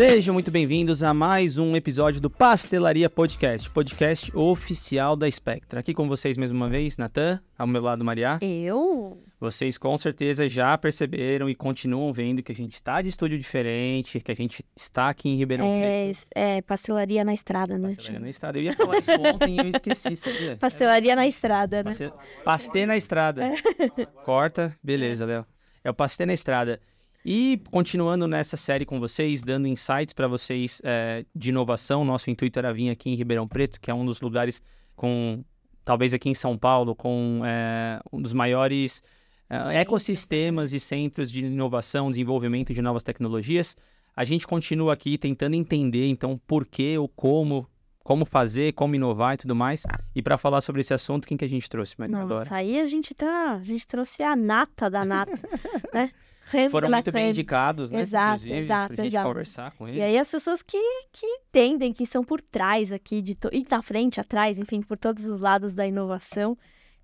Sejam muito bem-vindos a mais um episódio do Pastelaria Podcast, podcast oficial da Spectra. Aqui com vocês mais uma vez, Natan, ao meu lado, Maria. Eu? Vocês com certeza já perceberam e continuam vendo que a gente está de estúdio diferente, que a gente está aqui em Ribeirão É, Preto. é pastelaria na estrada, né? Pastelaria na estrada. Eu ia falar isso ontem e eu esqueci, sabia? Pastelaria na estrada, né? Paste... Pastê na estrada. Corta, beleza, Léo. É o Pastê na estrada. E continuando nessa série com vocês, dando insights para vocês é, de inovação, nosso intuito era vir aqui em Ribeirão Preto, que é um dos lugares com, talvez aqui em São Paulo, com é, um dos maiores é, ecossistemas e centros de inovação, desenvolvimento de novas tecnologias. A gente continua aqui tentando entender, então, por que, o como, como fazer, como inovar e tudo mais. E para falar sobre esse assunto, quem que a gente trouxe, Maria? Agora? Nossa, aí a gente tá. A gente trouxe a nata da nata, né? Foram muito bem indicados, né? Exato, exato, pra gente exato. conversar com eles. E aí as pessoas que, que entendem, que são por trás aqui, de to... e na frente, atrás, enfim, por todos os lados da inovação.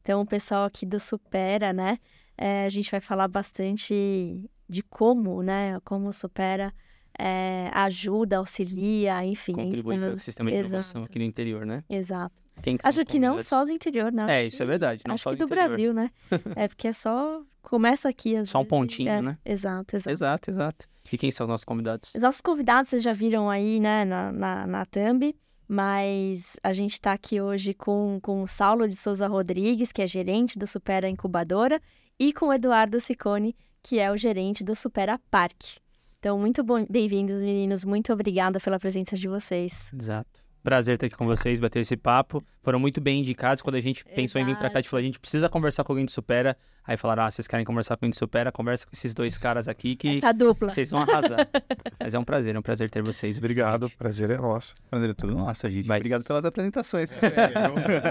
Então, o pessoal aqui do Supera, né? é, a gente vai falar bastante de como, né? Como o Supera é, ajuda, auxilia, enfim. Contribui para o sistema de inovação exato. aqui no interior, né? Exato. Que Acho que não só do interior, né? É, isso é verdade. Não Acho que do do. Brasil, né? é porque é só. Começa aqui, às Só um vezes, pontinho, é, né? Exato, exato. Exato, exato. E quem são os nossos convidados? Os nossos convidados vocês já viram aí, né, na, na, na thumb, mas a gente está aqui hoje com, com o Saulo de Souza Rodrigues, que é gerente do Supera Incubadora, e com o Eduardo Ciccone, que é o gerente do Supera Parque. Então, muito bem-vindos, meninos. Muito obrigada pela presença de vocês. Exato. Prazer estar aqui com vocês, bater esse papo. Foram muito bem indicados quando a gente pensou em vir pra cá. A gente falou, a gente precisa conversar com alguém de Supera. Aí falaram, ah, vocês querem conversar com alguém de Supera? Conversa com esses dois caras aqui que Essa dupla. vocês vão arrasar. Mas é um prazer, é um prazer ter vocês. Obrigado, prazer é nosso. Prazer é tudo nosso, gente. Mas- Obrigado pelas apresentações.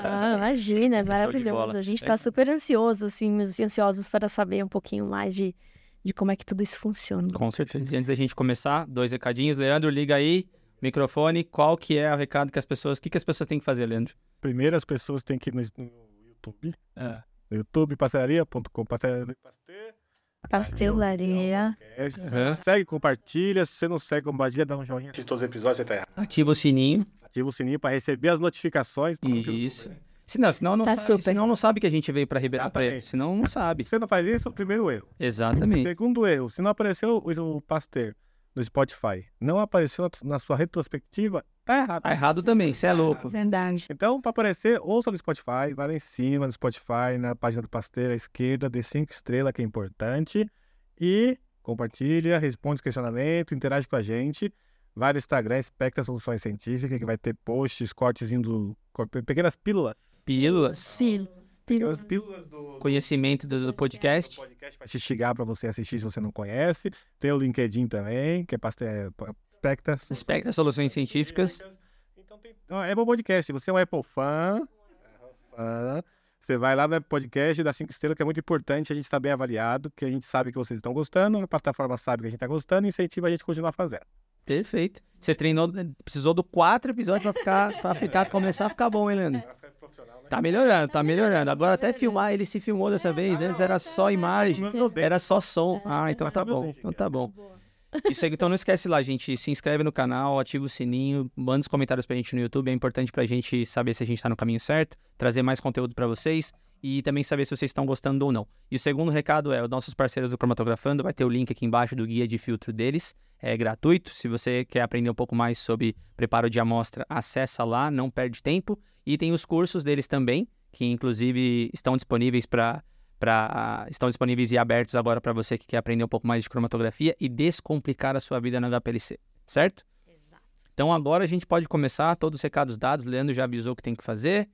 Ah, imagina, é Esse é show de maravilhoso. A gente está super ansioso, assim, ansiosos para saber um pouquinho mais de, de como é que tudo isso funciona. Com certeza. E antes da gente começar, dois recadinhos. Leandro, liga aí, microfone. Qual que é o recado que as pessoas... O que, que as pessoas têm que fazer, Leandro? Primeiro as pessoas têm que ir no, YouTube, É. no YouTube, pastelaria.com, pastelaria Pastelaria. Aham. Segue, compartilha. Se você não segue, compartilha, dá um joinha. Se todos os episódios você tá errado. Ativa o sininho. Ativa o sininho para receber as notificações. Isso. Senão, senão, não Tá sabe, super. senão não sabe que a gente veio pra Ribeirão Preto. Senão não sabe. Se você não faz isso, é o primeiro erro. Exatamente. Segundo erro, se não apareceu o, o Pasteur no Spotify, não apareceu na, sua retrospectiva, tá errado. Tá errado também, você é louco. Verdade. Então, para aparecer, ouça no Spotify, vai lá em cima no Spotify, na página do Pasteiro à esquerda, dê cinco estrelas, que é importante. E compartilha, responde os questionamentos, interage com a gente. Vai no Instagram, Espectra Soluções Científicas, que vai ter posts, cortezinho do. pequenas pílulas. Pílulas, Sim. Pílulas do. conhecimento do, do podcast. podcast para te instigar para você assistir se você não conhece. Tem o LinkedIn também, que é é, Espectra. Espectra Soluções Científicas. Então tem. Ó, É bom podcast. Você é um Apple fã. fã, Você vai lá no Apple Podcast, dá cinco estrelas, que é muito importante a gente estar bem avaliado, que a gente sabe que vocês estão gostando, a plataforma sabe que a gente está gostando e incentiva a gente a continuar fazendo. Perfeito. Você treinou, precisou do quatro episódios pra ficar, pra ficar, começar a ficar bom, hein, Leandro? Tá melhorando, tá melhorando. Agora até filmar, ele se filmou dessa vez. Antes era só imagem, era só som. Ah, então tá bom. Então tá bom. Isso aí, então não esquece lá, gente. Se inscreve no canal, ativa o sininho, manda os comentários pra gente no YouTube. É importante pra gente saber se a gente tá no caminho certo, trazer mais conteúdo pra vocês e também saber se vocês estão gostando ou não. E o segundo recado é, os nossos parceiros do Cromatografando, vai ter o link aqui embaixo do guia de filtro deles. É gratuito. Se você quer aprender um pouco mais sobre preparo de amostra, acessa lá, não perde tempo. E tem os cursos deles também, que inclusive estão disponíveis para para estão disponíveis e abertos agora para você que quer aprender um pouco mais de cromatografia e descomplicar a sua vida na HPLC, certo? Exato. Então agora a gente pode começar, todos os recados dados, Leandro já avisou o que tem que fazer.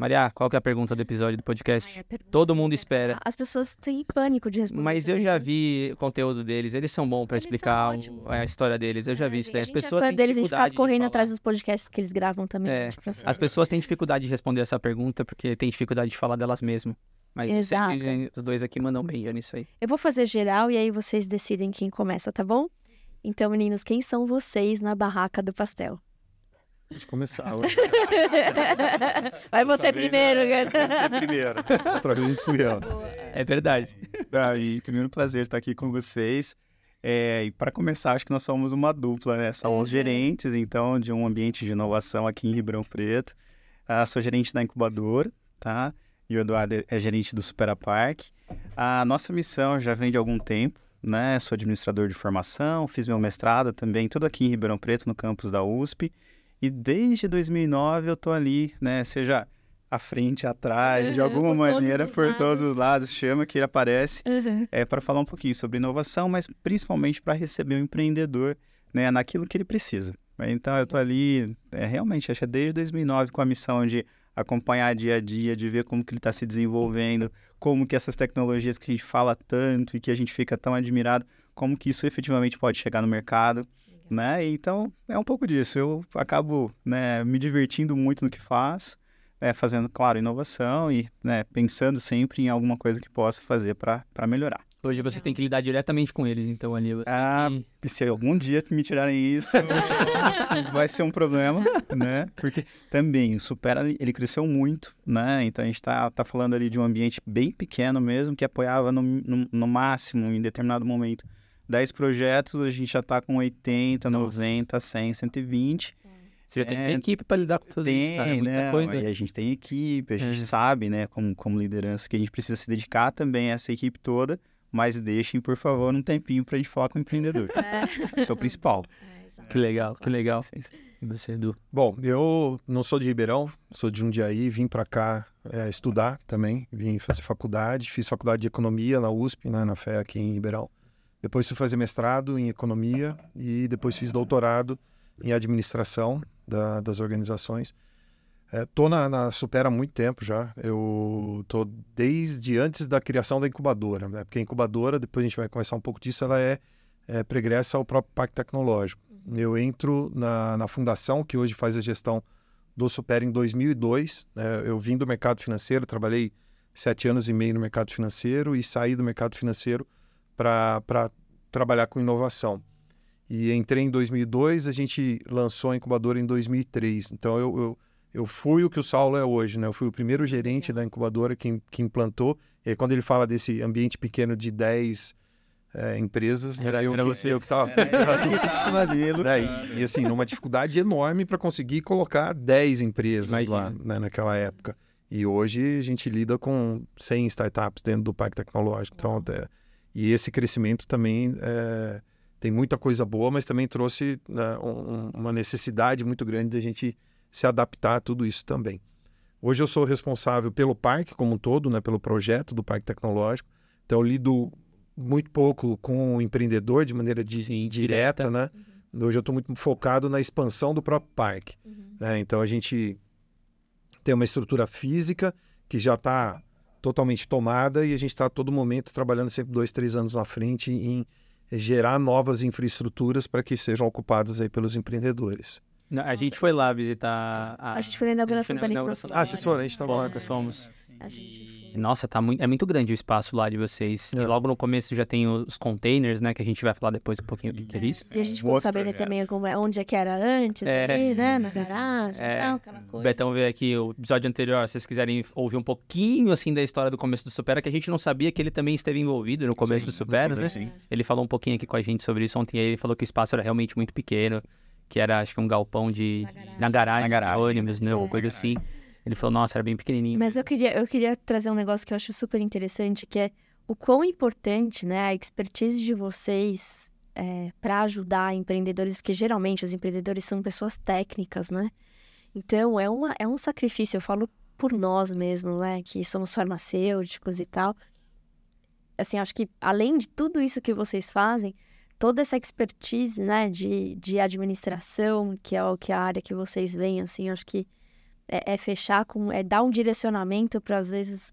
Maria, qual que é a pergunta do episódio do podcast? Ai, pergunta- Todo mundo espera. As pessoas têm pânico de responder. Mas eu já vi o conteúdo deles, eles são bons para explicar ótimos, a história deles. Eu já vi É, isso daí. a As gente é pessoas têm deles, a gente fica dificuldade de correndo atrás dos podcasts que eles gravam também. É, gente, saber. As pessoas têm dificuldade de responder essa pergunta porque têm dificuldade de falar delas mesmas. Mas Exato. sempre os dois aqui mandam bem nisso aí. Eu vou fazer geral e aí vocês decidem quem começa, tá bom? Então, meninos, quem são vocês na barraca do pastel? Pode começar. Vai você primeiro, é, cara. Você primeiro. Outra vez fui eu. É verdade. Ah, e primeiro prazer estar aqui com vocês. É, e para começar, acho que nós somos uma dupla, né? Somos Uhum. gerentes, então, de um ambiente de inovação aqui em Ribeirão Preto. Ah, sou gerente da incubadora, tá? E o Eduardo é- é gerente do Supera Park. A nossa missão já vem de algum tempo, né? Sou administrador de formação, fiz meu mestrado também, tudo aqui em Ribeirão Preto, no campus da USP. E desde 2009 eu tô ali, né? Seja à frente, atrás, de Uhum, alguma por todos maneira, por todos os lados, chama que ele aparece Uhum. é, para falar um pouquinho sobre inovação, mas principalmente para receber o empreendedor né, naquilo que ele precisa. Então, eu estou ali, é, realmente, acho que é desde 2009 com a missão de acompanhar dia a dia, de ver como que ele está se desenvolvendo, como que essas tecnologias que a gente fala tanto e que a gente fica tão admirado, como que isso efetivamente pode chegar no mercado, né? Então, é um pouco disso. Eu acabo né, me divertindo muito no que faço, né, fazendo, claro, inovação e né, pensando sempre em alguma coisa que possa fazer para melhorar. Hoje você tem que lidar diretamente com eles, então ali você Ah, tem se algum dia me tirarem isso, vai ser um problema, né? Porque também o Supera, ele cresceu muito, né? Então a gente tá, tá falando ali de um ambiente bem pequeno mesmo, que apoiava no, no, no máximo, em determinado momento, 10 projetos, a gente já tá com 80, 90, 100, 120. Você já tem, É, tem equipe para lidar com tudo isso, cara. é Tem, Muita né? coisa. E a gente tem equipe, a gente É. sabe, né, como, como liderança, que a gente precisa se dedicar também a essa equipe toda, mas deixem, por favor, um tempinho pra gente falar com o empreendedor. Esse é o principal. É, exato. Que legal, que legal. Sim, sim. E você, Edu? Bom, eu não sou de Ribeirão, sou de Jundiaí, vim para cá é, estudar também, vim fazer faculdade, fiz faculdade de economia na USP, né, na FE aqui em Ribeirão. Depois fui fazer mestrado em economia e depois fiz doutorado em administração da- das organizações. Estou na, na Supera há muito tempo já. Eu tô desde antes da criação da incubadora, né? Porque a incubadora, depois a gente vai conversar um pouco disso, ela é, é pregressa ao próprio Parque Tecnológico. Eu entro na, na fundação, que hoje faz a gestão do Supera em 2002. né? Eu vim do mercado financeiro, trabalhei sete anos e meio no mercado financeiro e saí do mercado financeiro para trabalhar com inovação. E entrei em 2002, a gente lançou a incubadora em 2003. Então eu, eu, eu fui o que o Saulo é hoje, né? Eu fui o primeiro gerente da incubadora que, que implantou. E aí, quando ele fala desse ambiente pequeno de 10 eh, empresas, Era- eu, era que- você. eu que tava... Né? E, e, assim, numa dificuldade enorme para conseguir colocar 10 empresas lá Imagino. né, naquela época. E hoje a gente lida com 100 startups dentro do Parque Tecnológico. Então, é, e esse crescimento também é, tem muita coisa boa, mas também trouxe né, um- uma necessidade muito grande da gente se adaptar a tudo isso também. Hoje eu sou responsável pelo parque como um todo, né, pelo projeto do Parque Tecnológico. Então eu lido muito pouco com o empreendedor de maneira di- Sim, direta, direta. né? Hoje eu estou muito focado na expansão do próprio parque. né? Então a gente tem uma estrutura física que já está totalmente tomada e a gente está a todo momento trabalhando sempre dois, três anos na frente em gerar novas infraestruturas para que sejam ocupadas aí pelos empreendedores. Não, A gente foi lá visitar a... A gente foi na inauguração da. Ah, vocês foram, a gente tava lá. Fomos, fomos. A gente E, Nossa, tá muito, é muito grande o espaço lá de vocês. É. E logo no começo já tem os containers, né? Que a gente vai falar depois um pouquinho do que é isso. E a gente ficou outro sabendo projeto. também como é- onde é que era antes, É. ali, né? Na garagem, É. e tal, aquela coisa. Betão veio aqui, o episódio anterior, se vocês quiserem ouvir um pouquinho, assim, da história do começo do Supera, que a gente não sabia que ele também esteve envolvido no começo do Supera, né? Sim. Ele falou um pouquinho aqui com a gente sobre isso ontem, e aí ele falou que o espaço era realmente muito pequeno, que era, acho que um galpão de... Na garagem. Na garagem, Na garagem. ônibus, né? Uma coisa assim. Ele falou, nossa, era bem pequenininho. Mas eu queria, eu queria trazer um negócio que eu acho super interessante, que é o quão importante, né, a expertise de vocês para ajudar empreendedores, porque geralmente os empreendedores são pessoas técnicas, né? Então é, uma, é um sacrifício, eu falo por nós mesmo, né, que somos farmacêuticos e tal. Assim, acho que além de tudo isso que vocês fazem, toda essa expertise, né, de, de administração, que é o que a área que vocês veem, assim, acho que é, é fechar com, é dar um direcionamento para às vezes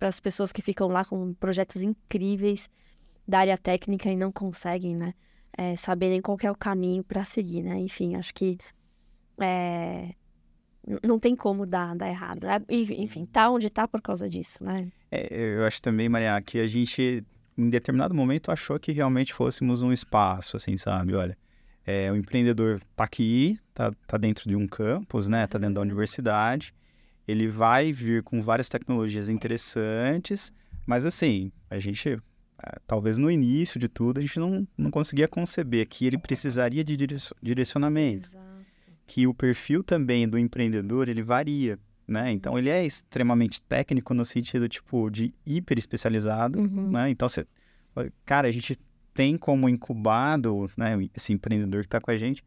para as pessoas que ficam lá com projetos incríveis da área técnica e não conseguem, né, é, saberem qual que é o caminho para seguir, né? Enfim, acho que é, não tem como dar, dar errado. né? Enfim, tá onde tá por causa disso, né? É, eu acho também, Maria, que a gente, em determinado momento, achou que realmente fôssemos um espaço, assim, sabe? Olha, é, o empreendedor tá aqui, tá, tá dentro de um campus, né? Tá dentro da universidade. Ele vai vir com várias tecnologias interessantes, mas assim, a gente talvez no início de tudo, a gente não, não conseguia conceber que ele precisaria de direcionamento. Exato. Que o perfil também do empreendedor, ele varia, né? Então, ele é extremamente técnico no sentido, tipo, de hiper especializado, uhum. né? Então, você... Cara, a gente tem como incubado, né, esse empreendedor que está com a gente,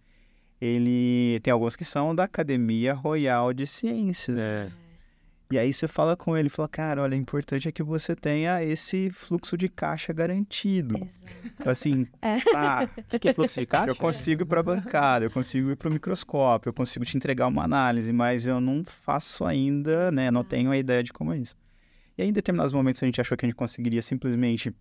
ele tem alguns que são da Academia Royal de Ciências. É. E aí você fala com ele, fala, cara, olha, o importante é que você tenha esse fluxo de caixa garantido. Exato. Assim, é. tá. O que é fluxo de caixa? Eu consigo ir para a bancada, eu consigo ir para o microscópio, eu consigo te entregar uma análise, mas eu não faço ainda, né? Não tenho a ideia de como é isso. E aí, em determinados momentos, a gente achou que a gente conseguiria simplesmente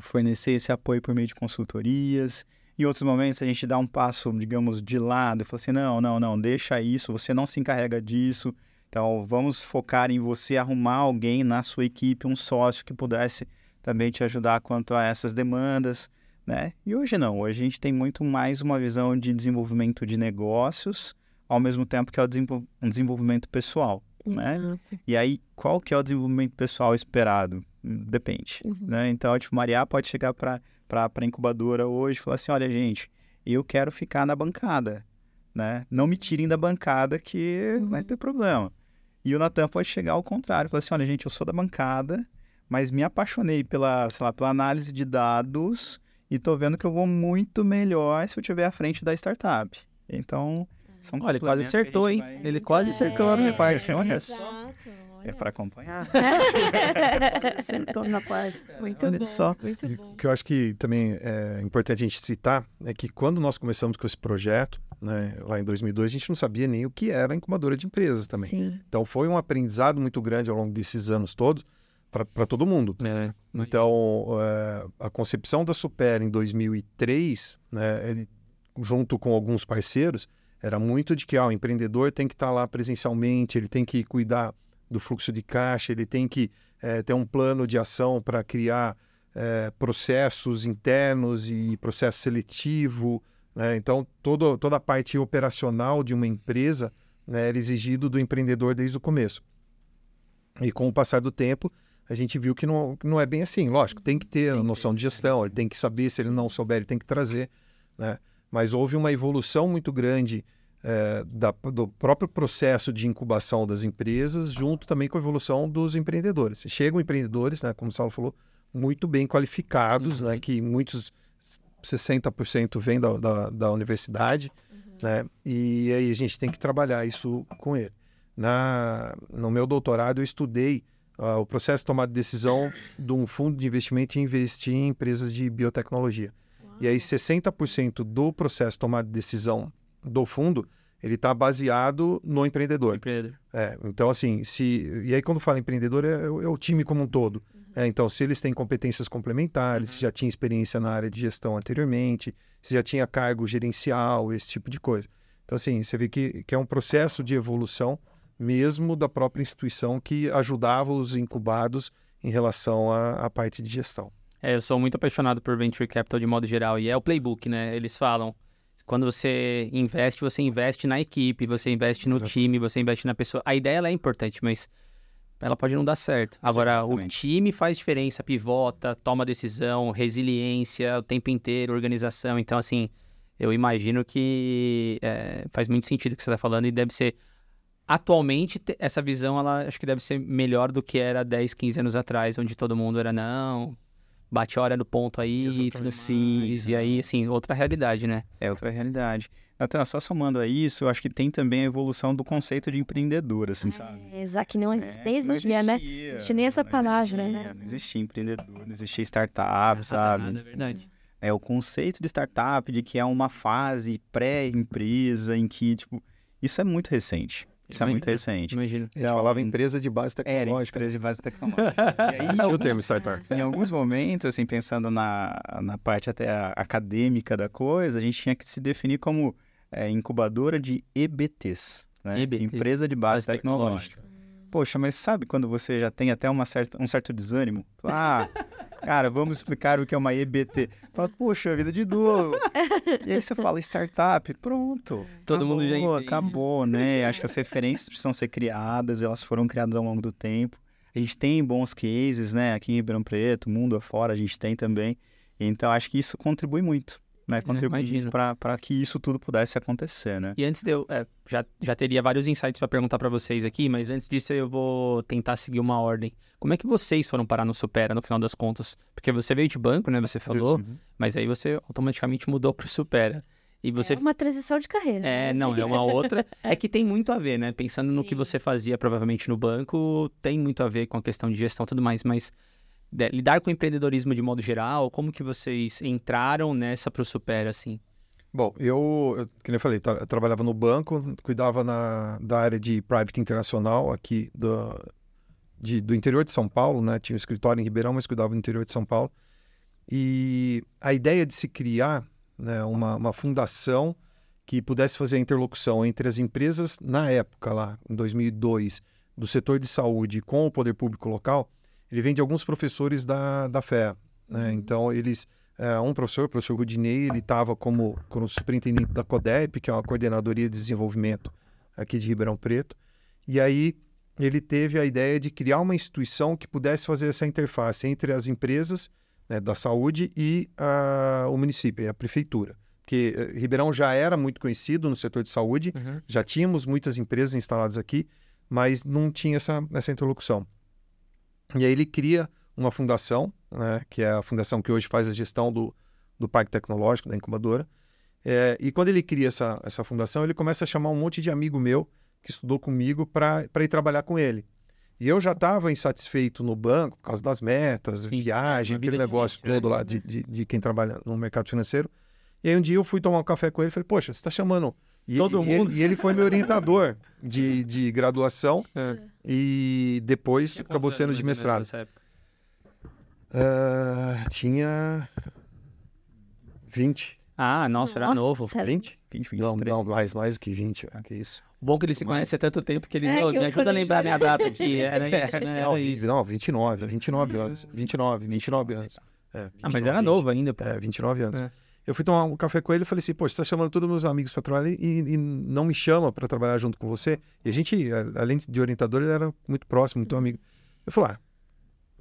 fornecer esse apoio por meio de consultorias. Em outros momentos, a gente dá um passo, digamos, de lado e fala assim: não, não, não, deixa isso, você não se encarrega disso então, vamos focar em você arrumar alguém na sua equipe, um sócio que pudesse também te ajudar quanto a essas demandas, né? E hoje não, hoje a gente tem muito mais uma visão de desenvolvimento de negócios, ao mesmo tempo que é um desenvolvimento pessoal, né? Exato. E aí, qual que é o desenvolvimento pessoal esperado? Depende, uhum. né? Então, tipo, Maria pode chegar para a incubadora hoje e falar assim, olha, gente, eu quero ficar na bancada, né? Não me tirem da bancada que uhum. vai ter problema. E o Natan pode chegar ao contrário, falar assim, olha, gente, eu sou da bancada, mas me apaixonei pela, sei lá, pela análise de dados e tô vendo que eu vou muito melhor se eu estiver à frente da startup. Então, são Olha, ele quase acertou, hein? Vai... Ele quase é, acertou a minha parte. Olha só. É para acompanhar. acertou na parte. Muito Olha bom. Só. Muito bom. O que eu acho que também é importante a gente citar é que quando nós começamos com esse projeto, né, lá em 2002, a gente não sabia nem o que era incubadora de empresas também. Sim. Então foi um aprendizado muito grande ao longo desses anos todos para todo mundo. É, então, é, a concepção da Super em 2003, né, ele, junto com alguns parceiros, era muito de que ah, o empreendedor tem que estar tá lá presencialmente, ele tem que cuidar do fluxo de caixa, ele tem que é, ter um plano de ação para criar é, processos internos e processo seletivo, né? Então, todo, toda a parte operacional de uma empresa né, era exigido do empreendedor desde o começo. E com o passar do tempo, a gente viu que não, não é bem assim. Lógico, tem que ter a noção de gestão, ele tem que saber, se ele não souber, ele tem que trazer. Né? Mas houve uma evolução muito grande é, da, do próprio processo de incubação das empresas, junto também com a evolução dos empreendedores. Chegam empreendedores, né, como o Saulo falou, muito bem qualificados, né, uhum. né, que muitos 60% vem da, da, da universidade, uhum. né? E aí a gente tem que trabalhar isso com ele. Na, no meu doutorado eu estudei uh, o processo de tomada de decisão de um fundo de investimento e investir em empresas de biotecnologia. Uau. E aí 60% do processo de tomada de decisão do fundo ele está baseado no empreendedor. Empreendedor. É, então, assim, se. E aí, quando fala empreendedor, é, é o time como um todo. É, então, se eles têm competências complementares, uhum. se já tinha experiência na área de gestão anteriormente, se já tinha cargo gerencial, esse tipo de coisa. Então, assim, você vê que, que é um processo de evolução mesmo da própria instituição que ajudava os incubados em relação à, à parte de gestão. É, eu sou muito apaixonado por Venture Capital de modo geral, e é o playbook, né? Eles falam, quando você investe, você investe na equipe, você investe no Exato. time, você investe na pessoa. A ideia é importante, mas ela pode não dar certo. Agora, Exatamente. o time faz diferença, pivota, toma decisão, resiliência o tempo inteiro, organização. Então, assim, eu imagino que é, faz muito sentido o que você está falando e deve ser. Atualmente, essa visão, ela acho que deve ser melhor do que era 10, 15 anos atrás, onde todo mundo era, não, bate a hora do ponto aí tudo mais. E aí, assim, outra realidade, né? É outra realidade. Natan, só somando a isso, eu acho que tem também a evolução do conceito de empreendedor, assim, é, sabe? Exato, que não, é, existia, nem existia, né? Não existia nem essa palavra, né? Não existia empreendedor, não existia startup, não sabe? Nada, é verdade. É o conceito de startup, de que é uma fase pré-empresa em que, tipo, isso é muito recente. Isso é muito recente. Imagino. A gente falava empresa de base tecnológica. Era empresa de base tecnológica. e aí, é o termo startup. Em alguns momentos, assim, pensando na, na parte até acadêmica da coisa, a gente tinha que se definir como é, incubadora de EBTs, né? EBTs. Empresa de base, base tecnológica. tecnológica. Poxa, mas sabe quando você já tem até uma certa, um certo desânimo? Ah, cara, vamos explicar o que é uma EBT. Fala, poxa, vida de novo. E aí você fala startup, pronto. Todo acabou, mundo já entende. Acabou, né? Acho que as referências precisam ser criadas, elas foram criadas ao longo do tempo. a gente tem bons cases, né? Aqui em Ribeirão Preto, mundo afora, a gente tem também. Então, acho que isso contribui muito, né? Contribui imagino. para que isso tudo pudesse acontecer, né? E antes de eu. é, já, já teria vários insights para perguntar para vocês aqui, mas antes disso eu vou tentar seguir uma ordem. Como é que vocês foram parar no Supera no final das contas? Porque você veio de banco, né? Você falou, Isso. mas aí você automaticamente mudou pro Supera. E você. É uma transição de carreira. É, né? não, Assim. é uma outra. É que tem muito a ver, né? Pensando no que Sim. você fazia provavelmente no banco, tem muito a ver com a questão de gestão e tudo mais, mas de- lidar com empreendedorismo de modo geral, como que vocês entraram nessa pro Supera, assim? Bom, eu, eu nem eu falei, eu trabalhava no banco, cuidava na, da área de private internacional aqui do, de- do interior de São Paulo, né? Tinha um escritório em Ribeirão, mas cuidava do interior de São Paulo. E a ideia de se criar né, uma, uma fundação que pudesse fazer a interlocução entre as empresas, na época lá, em 2002, do setor de saúde com o poder público local, ele vem de alguns professores da, da FEA. Né? Então, eles é, um professor, o professor Rudinei, ele estava como, como superintendente da CODEP, que é uma coordenadoria de desenvolvimento aqui de Ribeirão Preto, e aí ele teve a ideia de criar uma instituição que pudesse fazer essa interface entre as empresas né, da saúde e ah, o município, a prefeitura. Porque eh, Ribeirão já era muito conhecido no setor de saúde, já tínhamos muitas empresas instaladas aqui, mas não tinha essa, essa interlocução. E aí ele cria uma fundação, né, que é a fundação que hoje faz a gestão do, do Parque Tecnológico, da incubadora. É, e quando ele cria essa, essa fundação, ele começa a chamar um monte de amigo meu que estudou comigo para ir trabalhar com ele. E eu já estava insatisfeito no banco por causa das metas, Sim, viagem, aquele negócio difícil, né? todo lá de, de, de quem trabalha no mercado financeiro. E aí um dia eu fui tomar um café com ele e falei, poxa, você está chamando... E, Todo e ele- e ele foi meu orientador de, de graduação É. e depois acabou sendo de mestrado. Ah, tinha 20. Ah, nossa, era Nossa. novo. 20? 20, 23. Não, não, mais, mais do que 20. ah, Que isso. Bom que ele se conhece há tanto tempo que ele É, "Ô, que me ajuda a lembrar minha data aqui. Era isso, né? Não, Era isso. não, 29, 29 anos. 29, 29 anos. É, Ah, mas 29, era 20. novo ainda, pô. É, 29 anos. É. Eu fui tomar um café com ele e falei assim, pô, você tá chamando todos os meus amigos para trabalhar e, e não me chama para trabalhar junto com você. E a gente, além de orientador, ele era muito próximo, muito amigo. Eu falei, ah,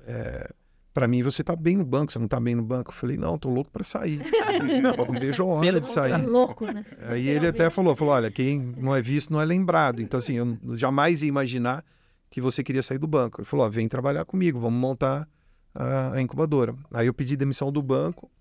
é, para mim você tá bem no banco, você não tá bem no banco. Eu falei, não, tô louco para sair. não vejo a hora Pena de de Tá sair. louco, né? Aí ele até falou, falou, olha, quem não é visto não é lembrado. Então, assim, eu jamais ia imaginar que você queria sair do banco. Ele falou, ó, vem trabalhar comigo, vamos montar a, a incubadora. Aí eu pedi demissão do banco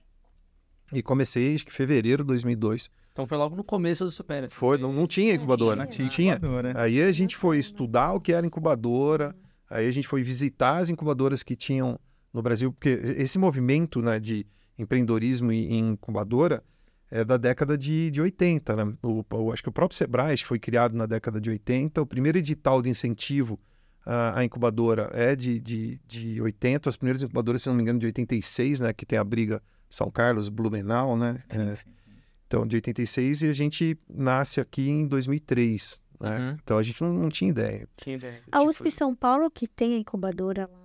e comecei, acho que em fevereiro de 2002. Então foi logo no começo do Super. assim, Foi, não, não tinha incubadora, tinha, não não. tinha. Incubadora. Aí a gente foi estudar o que era incubadora, aí a gente foi visitar as incubadoras que tinham no Brasil, porque esse movimento né, de empreendedorismo em em incubadora é da década de, de 80. Né? O, o- acho que o próprio Sebrae foi criado na década de 80. O primeiro edital de incentivo à, à incubadora é de, de, de 80. As primeiras incubadoras, se não me engano, de 86, né? que tem a briga São Carlos, Blumenau, né? É, então, de 86, e a gente nasce aqui em 2003. Né? Uhum. Então a gente não, não tinha ideia. Tinha ideia. A Tipo, USP São Paulo, que tem a incubadora lá.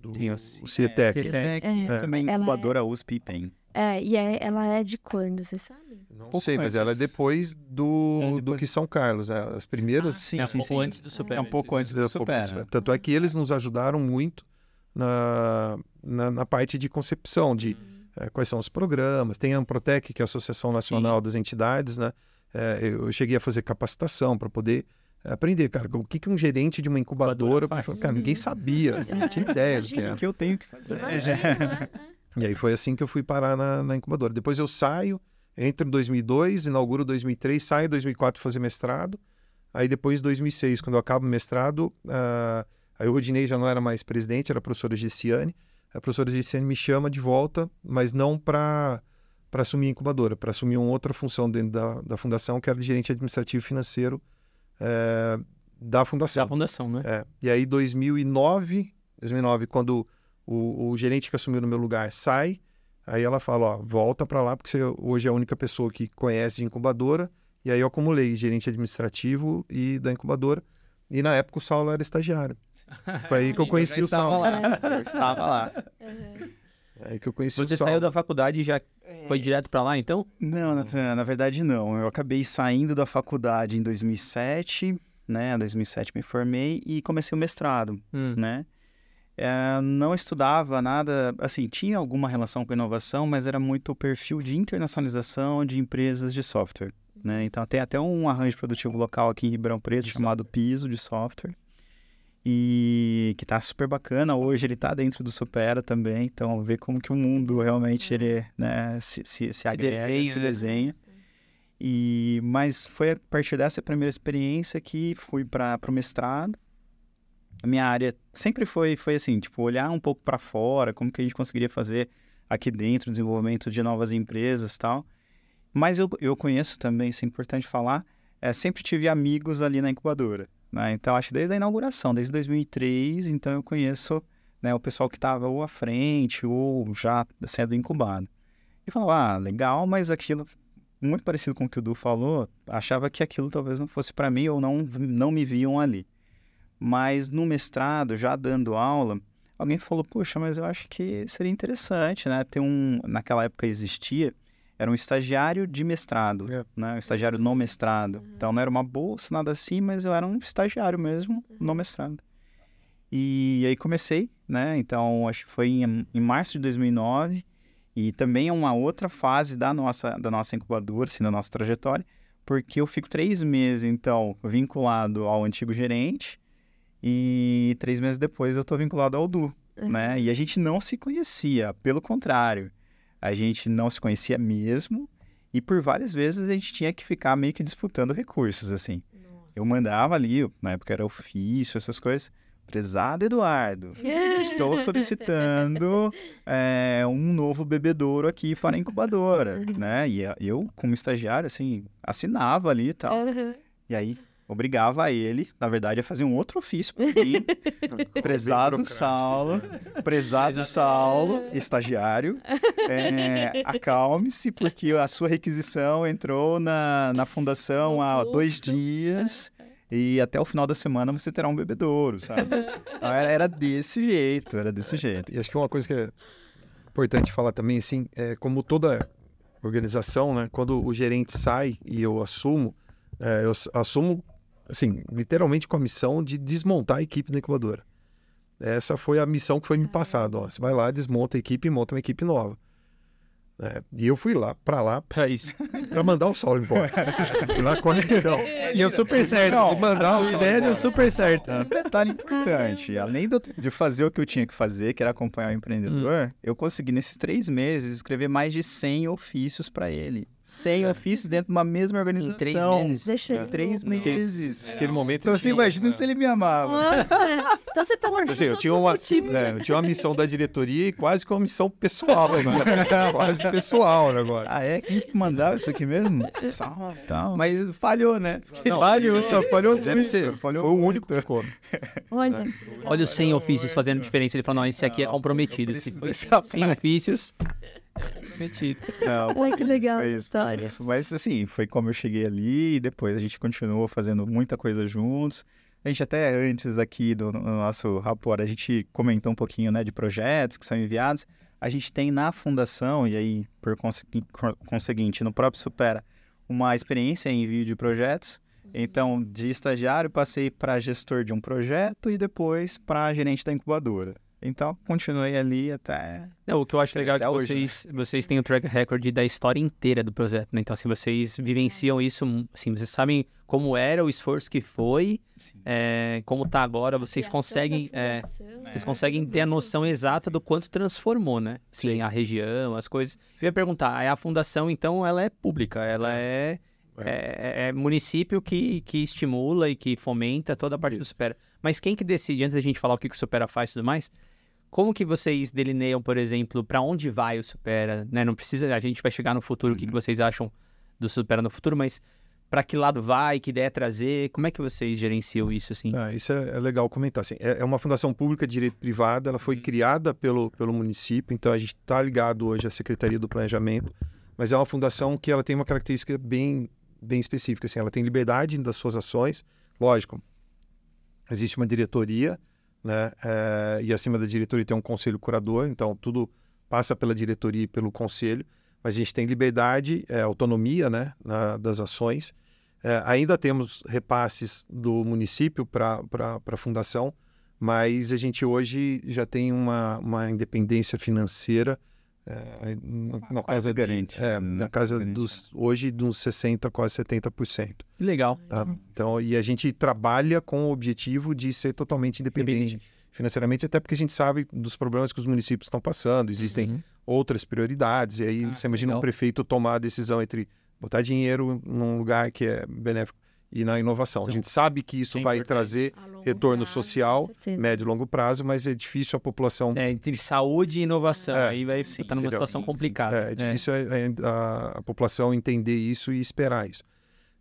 Do, Tem o o CIETEC. é, CIETEC, É. Também Ela é- incubadora USP e PEN. É, e é- ela é de quando, você sabe? Não pouco sei, mas ela é antes. depois do, É, do depois. que São Carlos. Né? As primeiras. sim, É um pouco antes do Super. É um pouco antes do É, Supera. Tanto é que eles nos ajudaram muito na, na, na parte de concepção, de eh, quais são os programas. Tem a Amprotec, que é a Associação Nacional das Entidades, né? Eh, eu cheguei a fazer capacitação para poder aprender, cara, o que, que um gerente de uma incubadora... Incubadora faz. Cara, ninguém sabia, não tinha ideia do que era. O que eu tenho que fazer? Imagina, né? E aí foi assim que eu fui parar na, na incubadora. Depois eu saio, entro em 2002, inauguro 2003, saio em 2004 fazer mestrado. Aí depois, em 2006, quando eu acabo o mestrado, ah, aí o Rodinei já não era mais presidente, era a professora Gessiane. A professora Gessiane me chama de volta, mas não para para assumir incubadora, para assumir uma outra função dentro da, da fundação, que era de gerente administrativo e financeiro eh, da fundação. Da fundação, né? É. E aí, 2009, 2009, quando o, o gerente que assumiu no meu lugar sai, aí ela fala, ó, volta para lá, porque você hoje é a única pessoa que conhece de incubadora. E aí eu acumulei gerente administrativo e da incubadora. E na época o Saulo era estagiário. Foi aí que eu conheci já o estava Saulo. lá. Eu estava lá. É aí que eu conheci Você o Saulo. saiu da faculdade e já foi direto pra lá, então? Não, na, na verdade não. Eu acabei saindo da faculdade em 2007, né? Em 2007 me formei e comecei o mestrado, Hum. né? é, não estudava nada, assim, tinha alguma relação com inovação, mas era muito o perfil de internacionalização de empresas de software. Né? Então tem até um arranjo produtivo local aqui em Ribeirão Preto chamado Piso de Software e que está super bacana. Hoje ele está dentro do Supera também, então ver como que o mundo realmente ele né, se, se, se agrega, desenha, se né? desenha. E, mas foi a partir dessa primeira experiência que fui para o mestrado a minha área sempre foi, foi assim, tipo, olhar um pouco para fora, como que a gente conseguiria fazer aqui dentro, desenvolvimento de novas empresas e tal. Mas eu, eu conheço também, isso é importante falar, é, sempre tive amigos ali na incubadora. Né? Então, acho que desde a inauguração, desde 2003, então eu conheço né, o pessoal que estava ou à frente ou já sendo incubado. E falava, ah, legal, mas aquilo, muito parecido com o que o Du falou, achava que aquilo talvez não fosse para mim ou não, não me viam ali. Mas no mestrado, já dando aula, alguém falou: Poxa, mas eu acho que seria interessante, né? Ter um. Naquela época existia, era um estagiário de mestrado, é. né? Um estagiário no mestrado. Uhum. Então não era uma bolsa, nada assim, mas eu era um estagiário mesmo uhum. no mestrado. E aí comecei, né? Então acho que foi em, em março de 2009 e também é uma outra fase da nossa da nossa incubadora, assim, da nossa trajetória, porque eu fico três meses então vinculado ao antigo gerente e três meses depois eu tô vinculado ao Du, uhum. né? E a gente não se conhecia, pelo contrário. A gente não se conhecia mesmo e por várias vezes a gente tinha que ficar meio que disputando recursos, assim. Nossa. Eu mandava ali, na época era ofício, essas coisas. Prezado Eduardo, estou solicitando é, um novo bebedouro aqui para a incubadora, né? E eu, como estagiário, assim, assinava ali e tal. Uhum. E aí, obrigava ele, na verdade, a fazer um outro ofício para mim. prezado Saulo, prezado Saulo, estagiário, é, acalme-se, porque a sua requisição entrou na, na fundação há dois dias e até o final da semana você terá um bebedouro, sabe? Então, era, era desse jeito, era desse jeito. E acho que uma coisa que é importante falar também, assim, é como toda organização, né? Quando o gerente sai e eu assumo, é, eu assumo assim, literalmente com a missão de desmontar a equipe da incubadora. Essa foi a missão que foi me passada. Ó, você vai lá, desmonta a equipe e monta uma equipe nova. É, e eu fui lá, para lá, para isso, para mandar o Saulo embora. fui lá com a missão. E eu super certo. Não, mandar o ideia deu super certo. Um detalhe importante: além de fazer o que eu tinha que fazer, que era acompanhar o empreendedor, hum. eu consegui nesses três meses escrever mais de 100 ofícios para ele. 100 é. ofícios dentro de uma mesma organização. Em três meses. Deixa eu... Três meses. É, Aquele momento. Então, você imagina se ele me amava. Nossa. Então você tá guardando. Assim, eu, tinha uma, né, eu tinha uma missão da diretoria e quase que uma missão pessoal. Né? quase pessoal o negócio. Ah, é? Quem que mandava isso aqui mesmo? Tal. Mas falhou, né? Não, falhou, só falhou dizendo você. Falhou Foi o único que ficou. Olha. Olha os 100 ofícios fazendo diferença. Ele falou: não, esse aqui é comprometido. Se foi 100 ofícios. Mentira. Não, Ai, que legal essa história. Mas assim, foi como eu cheguei ali e depois a gente continuou fazendo muita coisa juntos. A gente até antes aqui do no nosso rapport, a gente comentou um pouquinho né, de projetos que são enviados. A gente tem na fundação, e aí, por conseguinte, no próprio Supera, uma experiência em envio de projetos. Uhum. Então, de estagiário, passei para gestor de um projeto e depois para gerente da incubadora. Então, continuei ali até. Não, o que eu acho legal é que vocês, né? vocês têm o track record da história inteira do projeto, né? Então, assim, vocês vivenciam isso, assim, vocês sabem como era o esforço que foi, é, como está agora, vocês conseguem, é, vocês conseguem ter a noção exata do quanto transformou, né? Assim, Sim. a região, as coisas. Eu ia perguntar, a fundação, então, ela é pública, ela é. É. é, é, município que, que estimula e que fomenta toda a parte Isso. do Supera. Mas quem que decide, antes da gente falar o que, que o Supera faz e tudo mais, como que vocês delineiam, por exemplo, para onde vai o Supera? Né? Não precisa, a gente vai chegar no futuro, uhum. o que, que uhum. vocês acham do Supera no futuro, mas para que lado vai, que ideia trazer, como é que vocês gerenciam isso assim? Ah, isso é, é, legal comentar. Assim, é, é, uma fundação pública de direito privado, ela foi uhum. criada pelo, pelo município, então a gente está ligado hoje à Secretaria do Planejamento, mas é uma fundação que ela tem uma característica bem, bem específica. Assim, ela tem liberdade das suas ações, lógico, existe uma diretoria, né? É, e acima da diretoria tem um conselho curador, então tudo passa pela diretoria e pelo conselho, mas a gente tem liberdade, é, autonomia, né, na, das ações. É, ainda temos repasses do município para a fundação, mas a gente hoje já tem uma, uma independência financeira é, na casa garante. É, na casa dos hoje de uns 60, quase 70%. Legal. Tá? Então, e a gente trabalha com o objetivo de ser totalmente independente, independente, financeiramente, até porque a gente sabe dos problemas que os municípios estão passando, existem uhum. outras prioridades, e aí ah, você imagina legal. um prefeito tomar a decisão entre botar dinheiro num lugar que é benéfico e na inovação. Sim. A gente sabe que isso é vai trazer retorno prazo, social, médio e longo prazo, mas é difícil a população. É, entre saúde e inovação, é, aí vai estar numa situação complicada. É, é difícil é. A, a, população entender isso e esperar isso.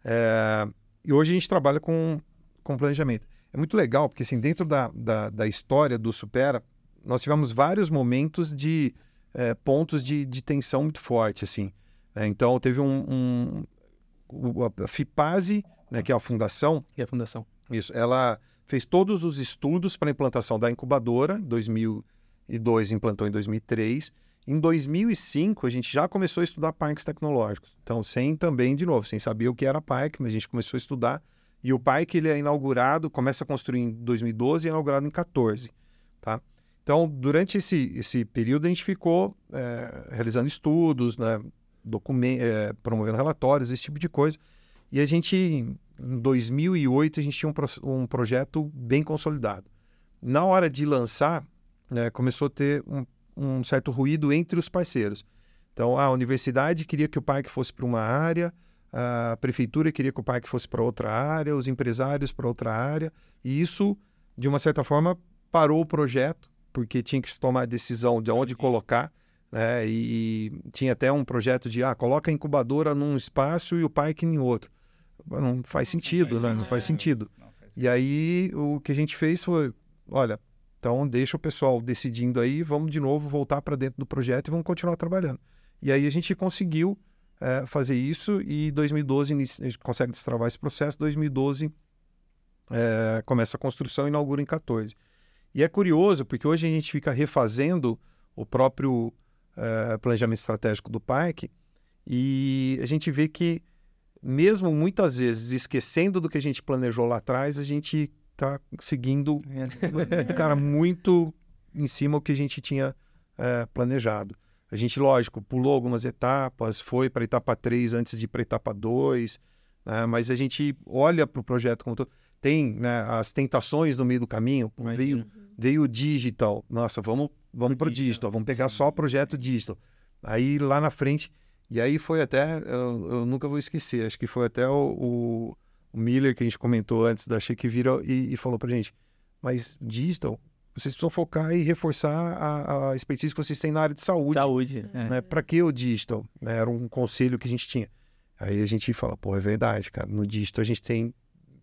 É, e hoje a gente trabalha com, com planejamento. É muito legal, porque assim, dentro da, da, da história do Supera, nós tivemos vários momentos de é, pontos de, de tensão muito forte, assim. Né? Então, teve um, um a FIPASE né, que é a fundação. E a fundação. Isso, ela fez todos os estudos para a implantação da incubadora, 2002 implantou em 2003. Em 2005, a gente já começou a estudar parques tecnológicos. Então, sem também, de novo, sem saber o que era parque, mas a gente começou a estudar. E o parque ele é inaugurado, começa a construir em 2012 e é inaugurado em 2014. Tá? Então, durante esse, esse período, a gente ficou é, realizando estudos, né, é, promovendo relatórios, esse tipo de coisa. E a gente, em 2008, a gente tinha um, um projeto bem consolidado. Na hora de lançar, né, começou a ter um, um, certo ruído entre os parceiros. Então, a universidade queria que o parque fosse para uma área, a prefeitura queria que o parque fosse para outra área, os empresários para outra área, e isso, de uma certa forma, parou o projeto, porque tinha que tomar a decisão de onde colocar. Né? E tinha até um projeto de ah, coloca a incubadora num espaço e o parque em outro não faz sentido, não faz, né? Não faz sentido. Não faz e aí o que a gente fez foi, olha, então deixa o pessoal decidindo aí, vamos de novo voltar para dentro do projeto e vamos continuar trabalhando. E aí a gente conseguiu é, fazer isso e 2012 a gente consegue destravar esse processo, 2012 é, começa a construção e inaugura em 14. E é curioso porque hoje a gente fica refazendo o próprio é, planejamento estratégico do parque e a gente vê que mesmo muitas vezes esquecendo do que a gente planejou lá atrás, a gente está seguindo, é. cara, muito em cima do que a gente tinha é, planejado. A gente, lógico, pulou algumas etapas, foi para a etapa 3 antes de ir para a etapa 2, né? mas a gente olha para o projeto como todo. Tem né, as tentações no meio do caminho, veio, veio o digital. Nossa, vamos, vamos para o digital, vamos pegar só o projeto digital. Aí lá na frente e aí foi até, eu, eu nunca vou esquecer, acho que foi até o, o, o Miller que a gente comentou antes da Shake Vira e, e falou pra gente, mas digital, vocês precisam focar e reforçar a, a expertise que vocês têm na área de saúde. Saúde, é. Né? Para que o digital? Né? Era um conselho que a gente tinha. Aí a gente fala, pô, é verdade, cara. No digital a gente tem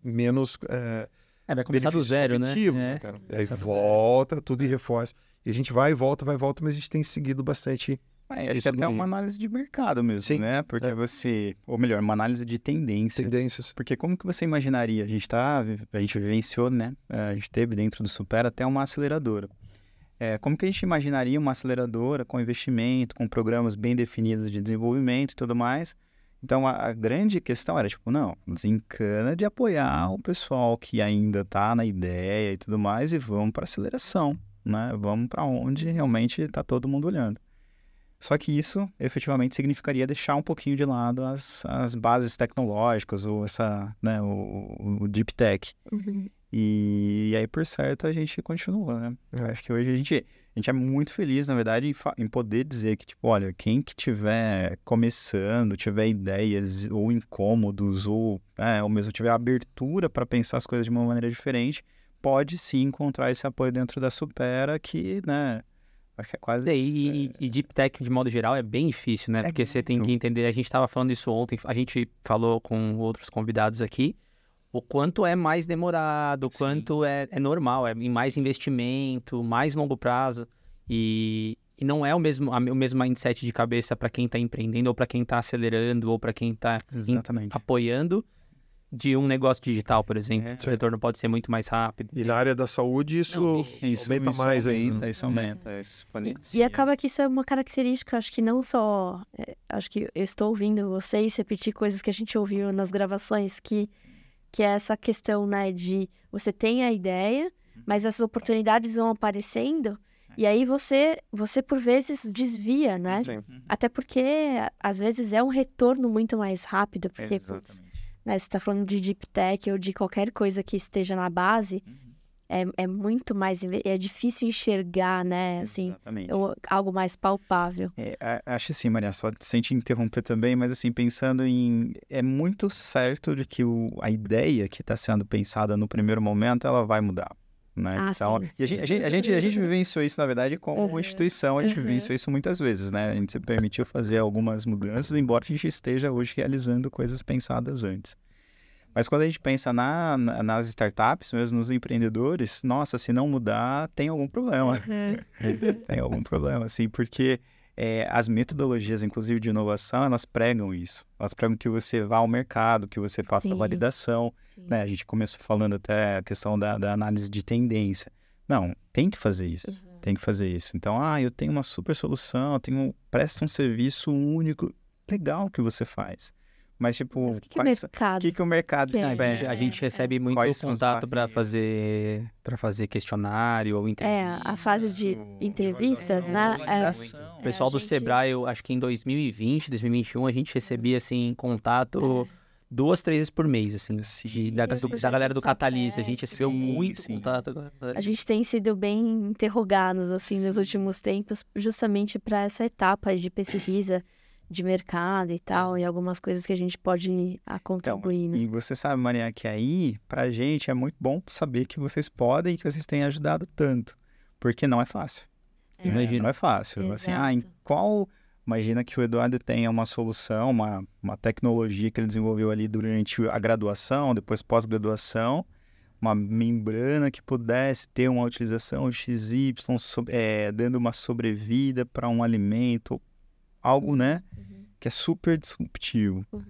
menos. É, é vai começar do zero, né? né é. Aí volta, tudo e reforça. E a gente vai e volta, vai e volta, mas a gente tem seguido bastante é, acho que até uma análise de mercado mesmo, Sim, né? Porque é. você, ou melhor, uma análise de tendência. Tendências. Porque como que você imaginaria? A gente tá, a gente vivenciou, né? É, a gente teve dentro do Super até uma aceleradora. É, como que a gente imaginaria uma aceleradora com investimento, com programas bem definidos de desenvolvimento e tudo mais? Então a, a grande questão era tipo, não, desencana de apoiar o pessoal que ainda está na ideia e tudo mais e vamos para aceleração, né? Vamos para onde realmente está todo mundo olhando. Só que isso efetivamente significaria deixar um pouquinho de lado as, as bases tecnológicas ou essa, né, o, o deep tech. Uhum. E, e, aí, por certo, a gente continua, né? Eu acho que hoje a gente, a gente é muito feliz, na verdade, em, em poder dizer que, tipo, olha, quem que tiver começando, tiver ideias ou incômodos, ou, é, ou mesmo tiver abertura para pensar as coisas de uma maneira diferente, pode sim encontrar esse apoio dentro da Supera que, né, Acho que é quase. É, e, e, Deep Tech, de modo geral, é bem difícil, né? É Porque você tem que entender. A gente estava falando isso ontem, a gente falou com outros convidados aqui. O quanto é mais demorado, o quanto é, é normal, é mais investimento, mais longo prazo. E, e não é o mesmo, a, o mesmo mindset de cabeça para quem está empreendendo, ou para quem está acelerando, ou para quem está apoiando, de um negócio digital, por exemplo. É. O retorno pode ser muito mais rápido. E na área da saúde isso, Não, isso aumenta isso mais ainda. Isso aumenta. Isso e, e acaba que isso é uma característica, acho que não só... É, acho que eu estou ouvindo vocês repetir coisas que a gente ouviu nas gravações, que, que é essa questão, né, de você tem a ideia, mas as oportunidades vão aparecendo e aí você, você por vezes desvia, né? Sim. Até porque às vezes é um retorno muito mais rápido, porque putz. Né, você está falando de deep tech ou de qualquer coisa que esteja na base, é, é muito mais, é difícil enxergar, né? Assim, Exatamente. algo mais palpável. É, acho assim, Maria, só sem te interromper também, mas assim, pensando em. É muito certo de que o, a ideia que está sendo pensada no primeiro momento, ela vai mudar. Né? Ah, então, sim, e a, sim. gente, a, gente, a, gente, a gente vivenciou isso, na verdade, como Uhum, instituição, a gente uhum. vivenciou isso muitas vezes, né? A gente se permitiu fazer algumas mudanças, embora a gente esteja hoje realizando coisas pensadas antes. Mas quando a gente pensa na, na- nas startups, mesmo nos empreendedores, nossa, se não mudar, tem algum problema. tem algum problema, assim, porque é, as metodologias, inclusive de inovação, elas pregam isso. Elas pregam que você vá ao mercado, que você faça Sim. validação. Né? A gente começou falando até a questão da, da análise de tendência. Não, tem que fazer isso. Uhum. Tem que fazer isso. Então, ah, eu tenho uma super solução, eu tenho, presta um serviço único. Legal que você faz. Mas, tipo, o que, que é quais- mercado? o que, que o mercado Que é? A gente, a gente recebe muito Quais contato para fazer para fazer questionário ou É, entrevista. a fase de entrevistas, né? É, O pessoal É, do gente- Sebrae, eu acho que em 2020, 2021, a gente recebia assim contato duas, três vezes por mês, assim, de- da, do- da galera do Catalyst. A gente recebeu Sim, muito sim. contato. A gente tem sido bem interrogados assim nos últimos tempos, justamente para essa etapa de pesquisa de mercado e tal, e algumas coisas que a gente pode a contribuir, né? E você sabe, Maria, que aí, pra gente, é muito bom saber que vocês podem e que vocês têm ajudado tanto. Porque não é fácil. É. né? Imagina. Não é fácil. Assim, ah, em Exato. qual. Imagina que o Eduardo tenha uma solução, uma, uma tecnologia que ele desenvolveu ali durante a graduação, depois pós-graduação, uma membrana que pudesse ter uma utilização XY, so- é, dando uma sobrevida para um alimento, algo, né? Uhum, Que é super disruptivo. uhum.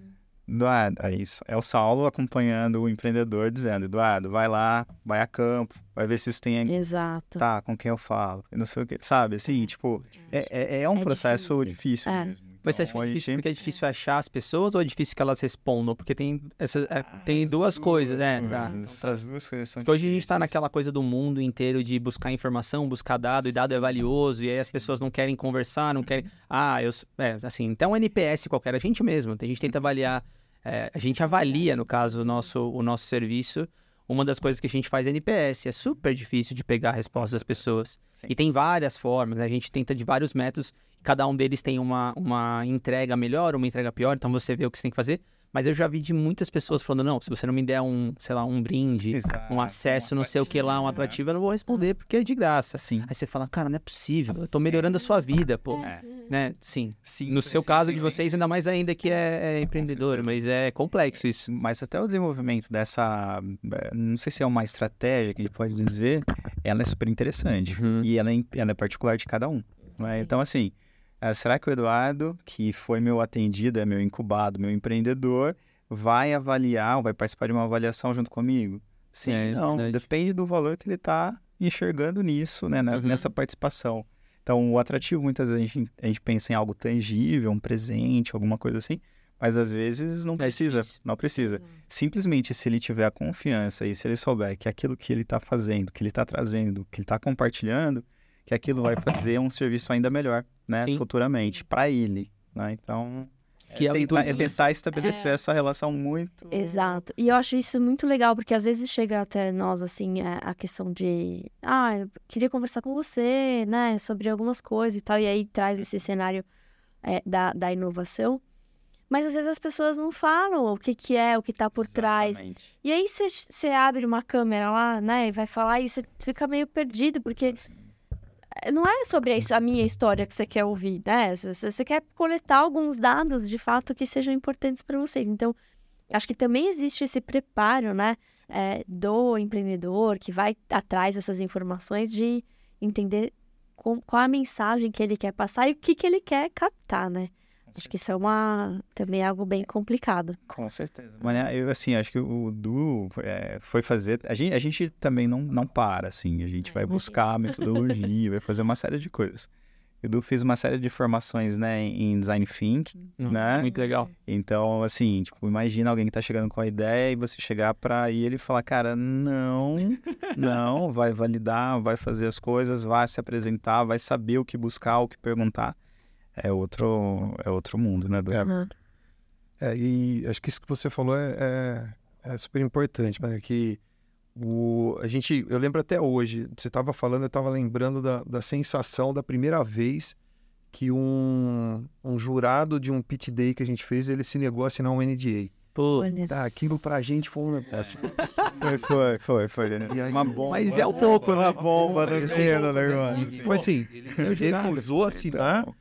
Eduardo, é isso. É o Saulo acompanhando o empreendedor, dizendo: Eduardo, vai lá, vai a campo, vai ver se isso tem. Exato. Tá, com quem eu falo. Eu não sei o que. Sabe, assim, tipo, é, é, é um É processo difícil. difícil. É. mesmo. Vai ser Então, a difícil porque é difícil achar as pessoas ou é difícil que elas respondam? Porque tem, essa, é, tem duas coisas, né? Tá. Essas duas coisas são Porque hoje a gente tá difíceis. naquela coisa do mundo inteiro de buscar informação, buscar dado, e dado é valioso, e aí as pessoas não querem conversar, não querem. Ah, eu. É, assim, então um NPS qualquer, a gente mesmo, a gente tenta avaliar. é, a gente avalia, no caso, o nosso, o nosso serviço. Uma das coisas que a gente faz é NPS. É super difícil de pegar a resposta das pessoas. E tem várias formas, né? A gente tenta de vários métodos. Cada um deles tem uma, uma entrega melhor, uma entrega pior. Então você vê o que você tem que fazer. Mas eu já vi de muitas pessoas falando, não, se você não me der um, sei lá, um brinde, Exato, um acesso, não sei o que lá, um atrativo, eu não vou responder porque é de graça. Sim. Aí você fala, cara, não é possível, eu tô melhorando a sua vida, pô. É. Né? Sim. Sim, No sim, seu sim, caso sim, de sim. vocês, ainda mais ainda que é, é empreendedor, mas é complexo isso. Mas até o desenvolvimento dessa, eh, não sei se é uma estratégia que a gente pode dizer, ela é super interessante. Uhum. E ela é, ela é particular de cada um. né? Então, assim, eh, será que o Eduardo, que foi meu atendido, é meu incubado, meu empreendedor, vai avaliar, ou vai participar de uma avaliação junto comigo? Sim, É, não. verdade. Depende do valor que ele está enxergando nisso, né? na- Uhum. Nessa participação. Então, o atrativo, muitas vezes, a gente, a gente pensa em algo tangível, um presente, alguma coisa assim. Mas às vezes não precisa, difícil. não precisa. Simplesmente se ele tiver a confiança e se ele souber que aquilo que ele está fazendo, que ele está trazendo, que ele está compartilhando, que aquilo vai fazer um serviço ainda melhor, né, Sim. futuramente, para ele, né? Então, Que é tentar, é tentar estabelecer essa relação muito... Exato. E eu acho isso muito legal, porque às vezes chega até nós, assim, a, a questão de, ah, eu queria conversar com você, né, sobre algumas coisas e tal, e aí traz esse cenário é, da, da inovação. Mas às vezes as pessoas não falam o que, que é, o que tá por trás. Exatamente. E aí você abre uma câmera lá, né, e vai falar e você fica meio perdido, porque não é sobre a, a minha história que você quer ouvir, né? Você quer coletar alguns dados, de fato, que sejam importantes para vocês. Então, acho que também existe esse preparo, né, é, do empreendedor que vai atrás dessas informações de entender com- qual a mensagem que ele quer passar e o que, que ele quer captar, né? Acho que isso é uma também é algo bem complicado. Com certeza. Mas eu, assim, acho que o Du é, foi fazer. A gente, a gente também não, não para, assim. A gente vai buscar a metodologia, vai fazer uma série de coisas. O Edu fez uma série de formações, né, em design thinking, Nossa, né? Muito legal. Então, assim, tipo, imagina alguém que tá chegando com a ideia e você chegar pra ele e falar, cara, não, não, vai validar, vai fazer as coisas, vai se apresentar, vai saber o que buscar, o que perguntar. É outro, é outro mundo, né? Uhum. É, e acho que isso que você falou é, é, é super importante, mano, que o, a gente, eu lembro até hoje, você estava falando, eu estava lembrando da, da sensação da primeira vez que um, um jurado de um pit day que a gente fez, ele se negou a assinar um NDA. Pô, Tá, aquilo pra gente foi um negócio. Foi, foi, foi, foi. né? E aí- Uma bomba. Mas é um pouco, né? Uma bomba né, irmão? E foi assim, ele recusou a assinar em-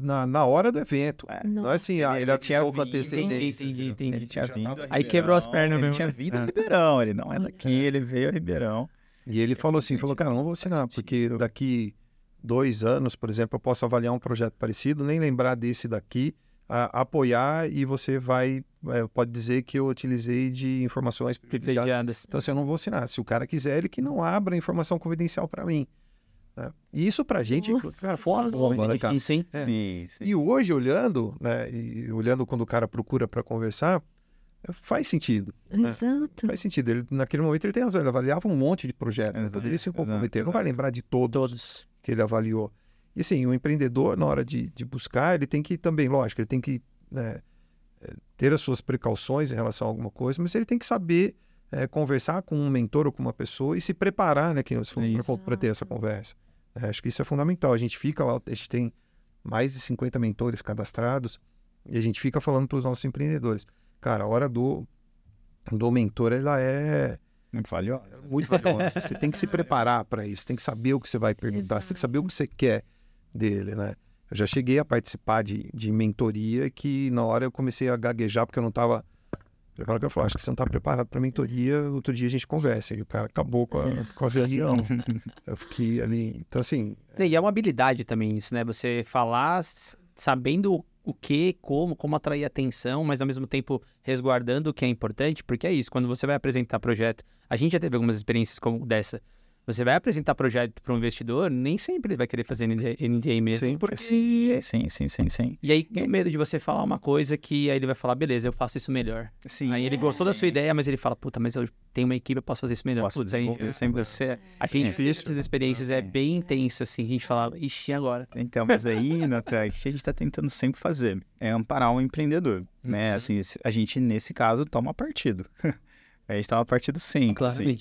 na, na hora do evento. É. Não é assim, ah, ele, Ele tinha vindo, antecedência. entendi, entendi. Ele tinha vindo. Aí quebrou as pernas Ele mesmo. tinha vindo a Ribeirão, ele não é daqui, ele veio a Ribeirão. E ele falou assim, falou, cara, não vou assinar, porque daqui dois anos, por exemplo, eu posso avaliar um projeto parecido, nem lembrar desse daqui, a- apoiar e você vai, é, pode dizer que eu utilizei de informações privilegiadas. Privilegiadas. Então, assim, eu não vou assinar. Se o cara quiser, ele que não abra informação confidencial para mim. Né? E isso pra gente, Nossa, cara, foi uma que bomba, né, cara? Difícil, hein? É. Sim, sim. E hoje, olhando, né, e olhando quando o cara procura para conversar, é, faz sentido. Exato. Faz sentido. Ele, naquele momento ele tem razão, ele avaliava um monte de projetos. Ele Exato, poderia se comprometer, não vai lembrar de todos, Todos. que ele avaliou. E assim, o empreendedor, na hora de, de buscar, ele tem que também, lógico, ele tem que né, eh, ter as suas precauções em relação a alguma coisa, mas ele tem que saber eh, conversar com um mentor ou com uma pessoa e se preparar, né, que você falou, Isso. para ter essa conversa. Eh, acho que isso é fundamental. A gente fica lá, a gente tem mais de 50 mentores cadastrados e a gente fica falando para os nossos empreendedores. Cara, a hora do, do mentor, ela é Muito muito valiosa. Você tem que se preparar para isso, tem que saber o que você vai perguntar, você tem que saber o que você quer dele, né? Eu já cheguei a participar de, de mentoria que na hora eu comecei a gaguejar porque eu não estava preparado. Eu falei, acho que você não está preparado para mentoria, outro dia a gente conversa. E o cara acabou com a, com a reunião. Eu fiquei ali. Então, assim, E é uma habilidade também isso, né? Você falar sabendo o que, como, como atrair atenção, mas ao mesmo tempo resguardando o que é importante, porque é isso, quando você vai apresentar projeto, a gente já teve algumas experiências como dessa. Você vai apresentar projeto para um investidor, nem sempre ele vai querer fazer NDA NDA mesmo. Sim, porque... Sim, sim, sim, sim, sim. E aí, tem medo de você falar uma coisa que aí ele vai falar, beleza, eu faço isso melhor. Sim. Aí ele gostou da sua ideia, mas ele fala, puta, mas eu tenho uma equipe, eu posso fazer isso melhor. Posso Putz, aí, desenvolver sem você. a gente É. fez essas experiências, é bem intensa, assim, a gente falava, ixi, e agora? Então, mas aí, Natan, o que a gente está tentando sempre fazer é amparar o empreendedor, né? Uhum. Assim, esse- a gente, nesse caso, toma partido. a gente toma partido sempre. assim.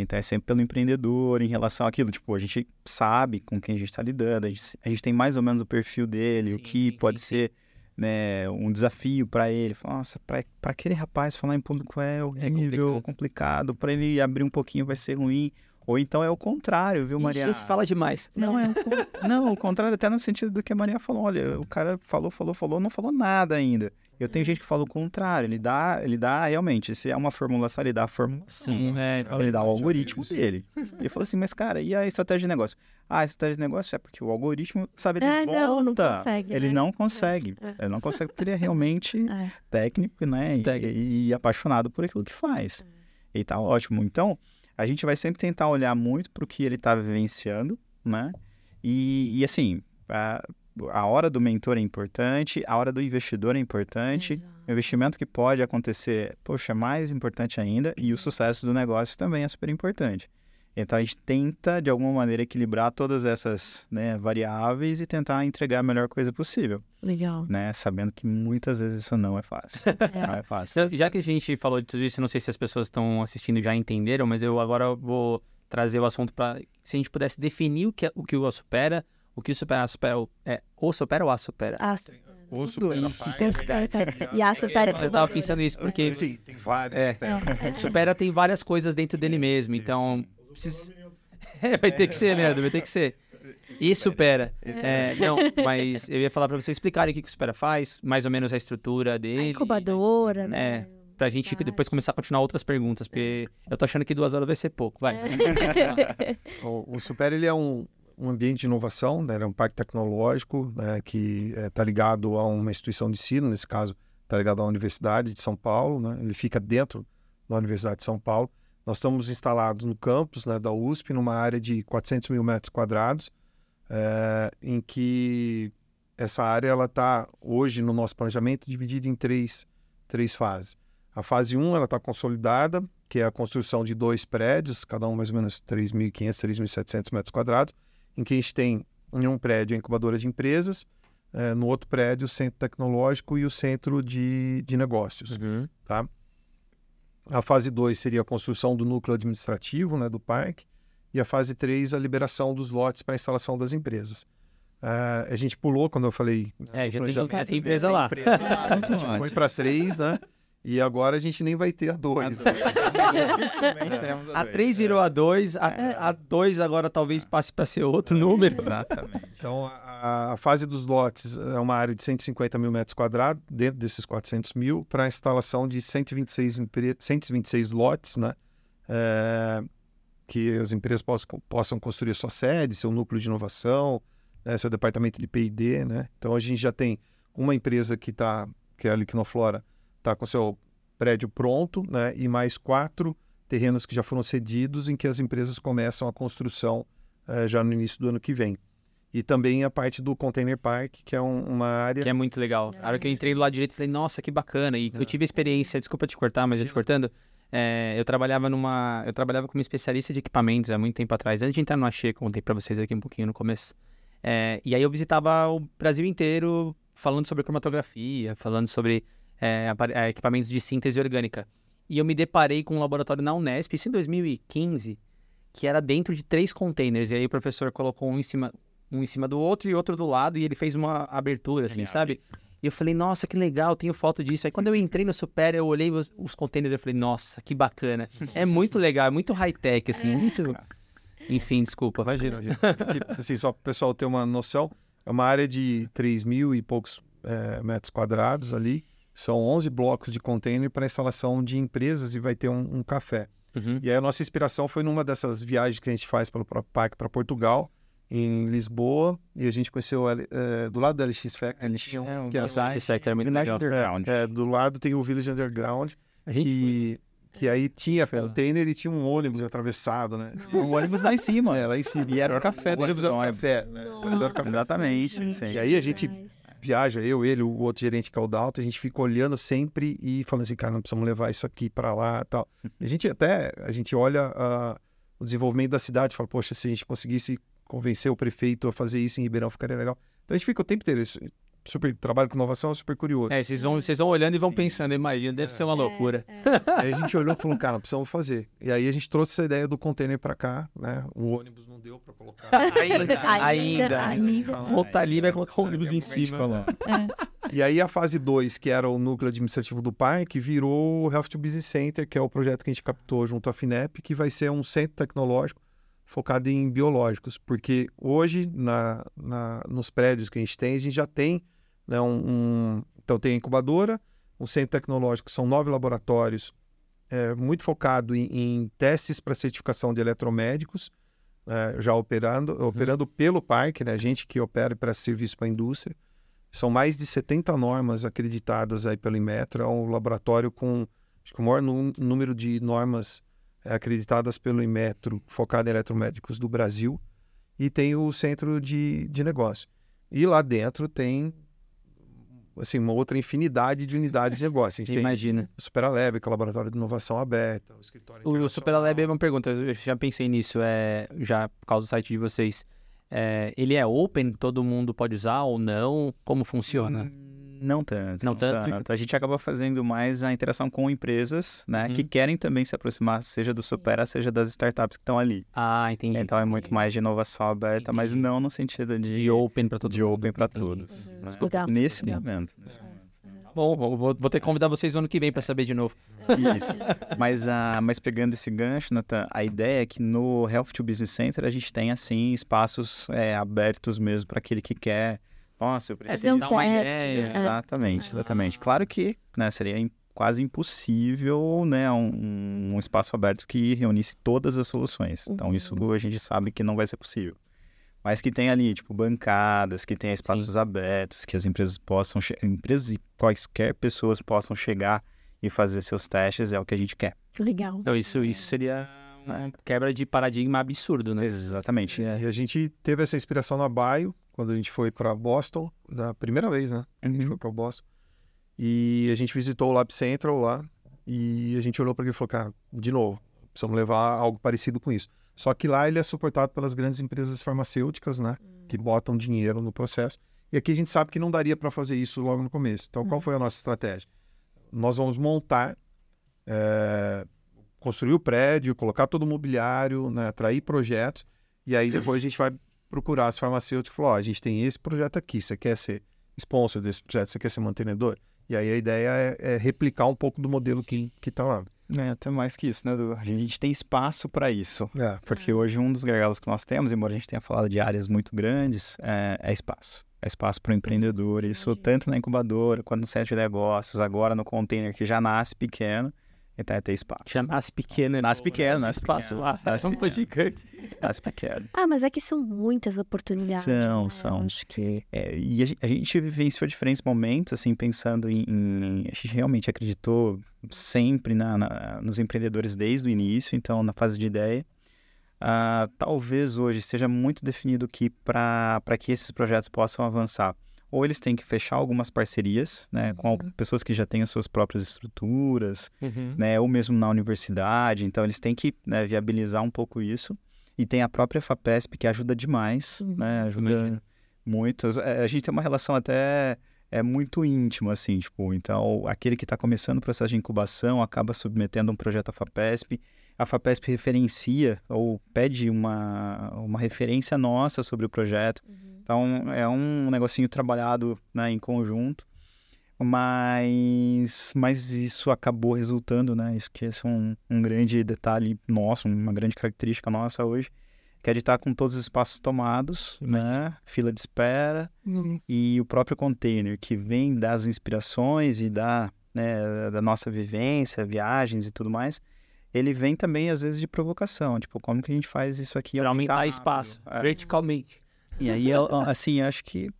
Então é sempre pelo empreendedor em relação àquilo. Tipo, a gente sabe com quem a gente está lidando, a gente, a gente tem mais ou menos o perfil dele, o Sim, que sim, pode sim, ser né, um desafio para ele. Fala, Nossa, para aquele rapaz falar em público é horrível, complicado. complicado, para ele abrir um pouquinho vai ser ruim. Ou então é o contrário, viu, Maria? Ixi, fala demais. Não, é o, não, o contrário, até no sentido do que a Maria falou. Olha, o cara falou, falou, falou, não falou nada ainda. Eu tenho gente que fala o contrário, ele dá, ele dá realmente, se é uma formulação, ele dá a formulação. é, Ele dá o algoritmo dele. Ele falou assim, mas cara, e a estratégia de negócio? Ah, a estratégia de negócio é porque o algoritmo, sabe, ele É, não, não volta. consegue, Ele né? não consegue. É. Ele não consegue porque ele é realmente É. técnico, né? E, e apaixonado por aquilo que faz. E tá ótimo. Então, a gente vai sempre tentar olhar muito para o que ele está vivenciando, né? E, e assim, a, a hora do mentor é importante, a hora do investidor é importante, o investimento que pode acontecer, poxa, é mais importante ainda, e o sucesso do negócio também é super importante. Então a gente tenta, de alguma maneira, equilibrar todas essas né, variáveis e tentar entregar a melhor coisa possível, Legal. né? Sabendo que muitas vezes isso não é fácil. Não é fácil. Já que a gente falou de tudo isso, não sei se as pessoas estão assistindo já entenderam, mas eu agora vou trazer o assunto para se a gente pudesse definir o que, é- o que o supera, o que o supera, a supera é o supera ou a supera. Ah, su- o tem supera, tá. E a supera. Eu tava pensando nisso porque Sim, tem vários. É. É. supera tem várias coisas dentro dele mesmo, então precisa- É, vai ter que ser, Leandro, vai ter que ser. E supera. É, não, mas eu ia falar para vocês explicarem o que que o supera faz, mais ou menos a estrutura A dele. incubadora, né? É, pra gente depois começar a continuar outras perguntas, porque eu tô achando que duas horas vai ser pouco, vai. O, o Super ele é um, um ambiente de inovação, né? é um parque tecnológico né? que está ligado a uma instituição de ensino, nesse caso está ligado à Universidade de São Paulo, né? ele fica dentro da Universidade de São Paulo. Nós estamos instalados no campus né, da USP, numa área de 400 mil metros quadrados. é, em que essa área ela está hoje no nosso planejamento dividida em três, três fases. A fase 1 ela está consolidada, que é a construção de dois prédios, cada um mais ou menos 3.500, 3.700 metros quadrados, em que a gente tem em um prédio a incubadora de empresas, é, no outro prédio o centro tecnológico e o centro de, de negócios. Uhum. Tá? A fase 2 seria a construção do núcleo administrativo né, do parque, e a fase 3 a liberação dos lotes para a instalação das empresas. Uh, a gente pulou quando eu falei. É, já tem essa empresa lá. a gente foi para três, né? E agora a gente nem vai ter a 2. Né? a 3 virou a 2, a 2 agora talvez passe para ser outro número. Exatamente. Então, a, a, fase dos lotes é uma área de 150 mil metros quadrados, dentro desses 400 mil, para a instalação de 126, 126 lotes, né? É, que as empresas possam, possam construir sua sede, seu núcleo de inovação, né? seu departamento de P&D, né? Então, a gente já tem uma empresa que está, que é a Liquinoflora, está com seu prédio pronto, né? E mais quatro terrenos que já foram cedidos, em que as empresas começam a construção uh, já no início do ano que vem. E também a parte do Container Park, que é um, uma área... Que é muito legal. A hora que eu entrei do lado direito, falei, nossa, que bacana. E é. eu tive a experiência, desculpa te cortar, mas eu te cortando, é, eu trabalhava numa... Eu trabalhava como especialista de equipamentos há muito tempo atrás. Antes de entrar no Axê, contei para vocês aqui um pouquinho no começo. É, e aí eu visitava o Brasil inteiro falando sobre cromatografia, falando sobre é, é, equipamentos de síntese orgânica. E eu me deparei com um laboratório na Unesp, isso em 2015, que era dentro de três containers. E aí o professor colocou um em cima, um em cima do outro e outro do lado, e ele fez uma abertura, assim, Genial. sabe? E eu falei, nossa, que legal, tenho foto disso. Aí quando eu entrei no Super, eu olhei os, os containers e falei, nossa, que bacana. É muito legal, é muito high-tech, assim, muito... Enfim, desculpa. Imagina, gente. assim, só para o pessoal ter uma noção, é uma área de 3 mil e poucos é, metros quadrados ali. São 11 blocos de container para instalação de empresas e vai ter um, um café. Uhum. E aí a nossa inspiração foi numa dessas viagens que a gente faz pelo próprio parque para Portugal, em Lisboa, e a gente conheceu é, do lado da LX Factory. LX, é, que é, LX Factory é muito legal. Underground. É, do lado tem o Village Underground, que, que aí tinha container e tinha um ônibus atravessado, né? O ônibus lá em cima. É, lá em cima. E era o café. O ônibus era o café, né? Exatamente. E aí a gente viaja, eu, ele, o outro gerente que é o Dalton, a gente fica olhando sempre e falando assim, cara, não precisamos levar isso aqui para lá tal. A gente até, a gente olha uh, o desenvolvimento da cidade, fala, poxa, se a gente conseguisse convencer o prefeito a fazer isso em Ribeirão, ficaria legal. Então a gente fica o tempo inteiro, isso, super trabalho com inovação, super curioso. É, vocês vão, vocês vão olhando e vão Sim. pensando, imagina, deve é. ser uma loucura. É, é. aí a gente olhou e falou, cara, precisamos fazer. E aí a gente trouxe essa ideia do container para cá, né? O ônibus não deu para colocar. ainda, ainda. ainda. Volta ali vai colocar o ônibus em cima. É. E aí a fase 2, que era o núcleo administrativo do parque, virou o Health to Business Center, que é o projeto que a gente captou junto à FINEP, que vai ser um centro tecnológico focado em biológicos, porque hoje na, na, nos prédios que a gente tem, a gente já tem né, um, um, então tem a incubadora, um centro tecnológico, são nove laboratórios, é, muito focado em, em testes para certificação de eletromédicos, é, já operando, uhum. operando pelo parque, né, gente que opera para serviço para a indústria. São mais de 70 normas acreditadas aí pelo Inmetro, é um laboratório com acho que o maior número de normas é, acreditadas pelo Inmetro, focado em eletromédicos do Brasil, e tem o centro de, de negócio. E lá dentro tem assim, uma outra infinidade de unidades de negócio. A gente Imagina. tem o Superalab, que é o laboratório de inovação aberta, o escritório O, o Superalab é uma pergunta, eu já pensei nisso, é, já por causa do site de vocês. É, ele é open, todo mundo pode usar ou não? Como funciona? Hum não tanto. Não, tanto. tanto. A gente acaba fazendo mais a interação com empresas, né? Uhum. Que querem também se aproximar, seja do Supera, seja das startups que estão ali. Ah, entendi. Então é muito mais de inovação aberta, entendi. mas não no sentido de... De open para todo De open para todos. Uhum. Né? Nesse momento. Nesse momento. Bom, vou, vou, ter que convidar vocês ano que vem para saber de novo. Isso. mas, uh, mas pegando esse gancho, Nathan, a ideia é que no Health to Business Center a gente tem, assim, espaços é, abertos mesmo para aquele que quer nossa, eu preciso é, dar uma ideia. É. Exatamente, exatamente. Claro que né, seria quase impossível né, um, um, espaço aberto que reunisse todas as soluções. Então, isso uhum. a gente sabe que não vai ser possível. Mas que tem ali, tipo, bancadas, que tem espaços Sim. abertos, que as empresas possam, empresas e quaisquer pessoas possam chegar e fazer seus testes, é o que a gente quer. Legal. Então, isso, isso seria uma quebra de paradigma absurdo, né? Exatamente. E a gente teve essa inspiração na Bio, quando a gente foi para Boston, da primeira vez, né? A gente Uhum. foi para Boston. E a gente visitou o Lab Central lá e a gente olhou para ele e falou, cara, de novo, precisamos levar algo parecido com isso. Só que lá ele é suportado pelas grandes empresas farmacêuticas, né? Que botam dinheiro no processo. E aqui a gente sabe que não daria para fazer isso logo no começo. Então, qual foi a nossa estratégia? Nós vamos montar, eh, construir o prédio, colocar todo o mobiliário, né? atrair projetos. E aí depois a gente vai procurar as farmacêuticas e falar, ó, a gente tem esse projeto aqui, você quer ser sponsor desse projeto, você quer ser mantenedor? E aí a ideia é, é replicar um pouco do modelo que, que tá lá. É, até mais que isso, né, Edu? A gente tem espaço para isso. É, Porque hoje um dos gargalos que nós temos, embora a gente tenha falado de áreas muito grandes, é, é espaço. É espaço para o empreendedor. Isso tanto na incubadora, quanto no centro de negócios, agora no container que já nasce pequeno, então é ter espaço. Já nasce pequeno. Nasce pequeno, nasce Espaço pequeno. lá. Nasce um gigante. Nasce pequeno. Ah, mas é que são muitas oportunidades. São, né? são. Acho que. É, e a gente, a gente vivenciou diferentes momentos, assim, pensando em, em- A gente realmente acreditou sempre na, na- nos empreendedores desde o início, então, na fase de ideia. Ah, talvez hoje seja muito definido que para que esses projetos possam avançar, ou eles têm que fechar algumas parcerias, né, com al- pessoas que já têm as suas próprias estruturas, Uhum. né, ou mesmo na universidade, então eles têm que né, viabilizar um pouco isso. E tem a própria FAPESP que ajuda demais, Uhum. né, ajuda muito. É, A gente tem uma relação até é muito íntima, assim, tipo, então aquele que está começando o processo de incubação acaba submetendo um projeto à FAPESP, a FAPESP referencia ou pede uma, uma referência nossa sobre o projeto, então é um negocinho trabalhado né, em conjunto, mas, mas isso acabou resultando, né? Isso que esse é um, um grande detalhe nosso, uma grande característica nossa hoje, que é de estar com todos os espaços tomados, né? Fila de espera e o próprio container que vem das inspirações e da, né, da nossa vivência, viagens e tudo mais. Ele vem também às vezes de provocação, tipo, como que a gente faz isso aqui Para aumentar rápido? espaço, É. verticalmente. E aí, eu- assim, acho que.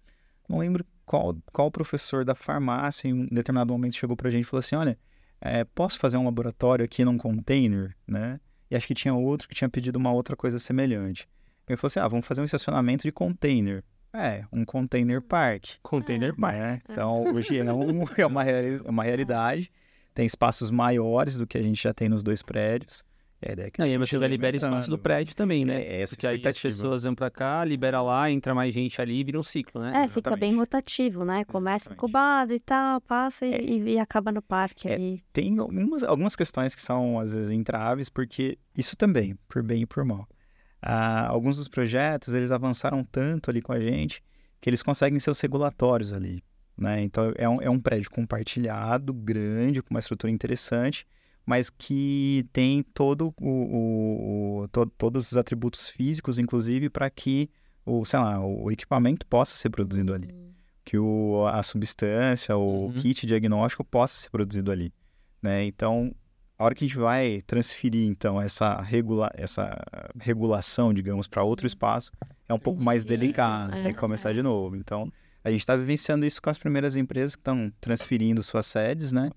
Não lembro qual, qual professor da farmácia em um determinado momento chegou pra gente e falou assim: olha, é, posso fazer um laboratório aqui num container, né? E acho que tinha outro que tinha pedido uma outra coisa semelhante. Ele falou assim: ah, vamos fazer um estacionamento de container. É, um container park. Container park. Né? Então, hoje é, um- é uma, reali- é uma realidade. Tem espaços maiores do que a gente já tem nos dois prédios. E a ideia é que Não, a e aí você já libera espaço do prédio também, né? É, essa Porque aí as pessoas vão pra cá, libera lá, entra mais gente ali e vira um ciclo, né? É, fica bem Exatamente. rotativo, né? Começa Exatamente. incubado e tal, passa e, É. e- e acaba no parque É. ali. tem algumas, algumas questões que são, às vezes, entraves, porque isso também, por bem e por mal. Ah, alguns dos projetos, eles avançaram tanto ali com a gente, que eles conseguem seus regulatórios ali, né? Então, é um, é um prédio compartilhado, grande, com uma estrutura interessante, mas que tem todo o, o- o- to- todos os atributos físicos, inclusive, para que o, sei lá, o equipamento possa ser produzido ali que o, a substância, o Uhum. kit diagnóstico possa ser produzido ali, né? Então, a hora que a gente vai transferir então essa regula essa regulação, digamos, para outro espaço, é um pouco mais delicado, é. tem que começar de novo. Então, a gente está vivenciando isso com as primeiras empresas que estão transferindo suas sedes, né?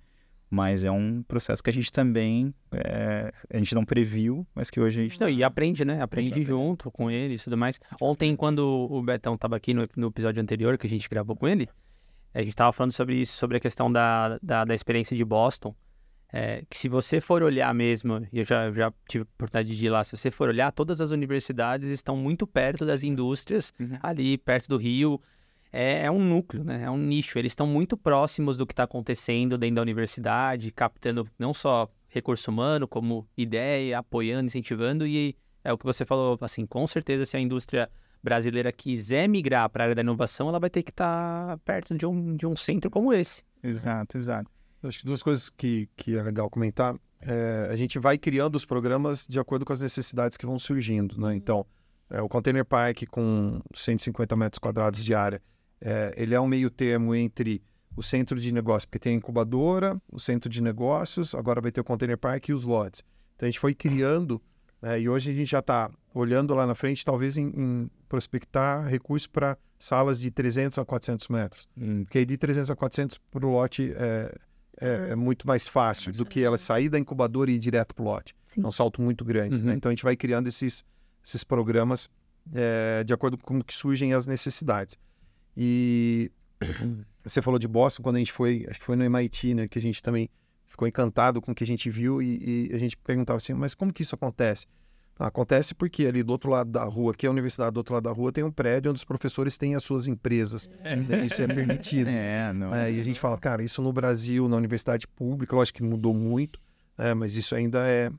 Mas é um processo que a gente também é, a gente não previu, mas que hoje a gente Não, e aprende, né? Aprende junto com ele e tudo mais. Ontem, quando o Betão estava aqui no, no episódio anterior, que a gente gravou com ele, a gente estava falando sobre isso, sobre a questão da, da, da experiência de Boston. É, que se você for olhar mesmo, e eu já, já tive a oportunidade de ir lá, se você for olhar, todas as universidades estão muito perto das indústrias, Uhum. ali perto do Rio. É, é um núcleo, né? É um nicho. Eles estão muito próximos do que está acontecendo dentro da universidade, captando não só recurso humano, como ideia, apoiando, incentivando. E é o que você falou, assim, com certeza, se a indústria brasileira quiser migrar para a área da inovação, ela vai ter que estar perto de um, de um centro como esse. Exato, exato. Eu Acho que duas coisas que, que é legal comentar. É, a gente vai criando os programas de acordo com as necessidades que vão surgindo, né? Então, é, o Container Park com 150 metros quadrados de área, é, ele é um meio termo entre o centro de negócio, porque tem a incubadora, o centro de negócios, agora vai ter o Container Park e os lotes. Então, a gente foi criando, né, e hoje a gente já está olhando lá na frente, talvez em, em prospectar recursos para salas de 300 a 400 metros. Porque aí de 300 a 400 para o lote é, é, é muito mais fácil do que ela sair da incubadora e ir direto para o lote. Sim. É um salto muito grande. né? Uhum. Então a gente vai criando esses, esses programas é, de acordo com como que surgem as necessidades. E você falou de Boston quando a gente foi, acho que foi no MIT, né, que a gente também ficou encantado com o que a gente viu e, e a gente perguntava assim, mas como que isso acontece? Ah, acontece porque ali do outro lado da rua, que é a universidade do outro lado da rua, tem um prédio onde os professores têm as suas empresas. né? Isso é permitido. É, não. É, e a gente fala, cara, isso no Brasil, na universidade pública, lógico que mudou muito, né, mas isso ainda é,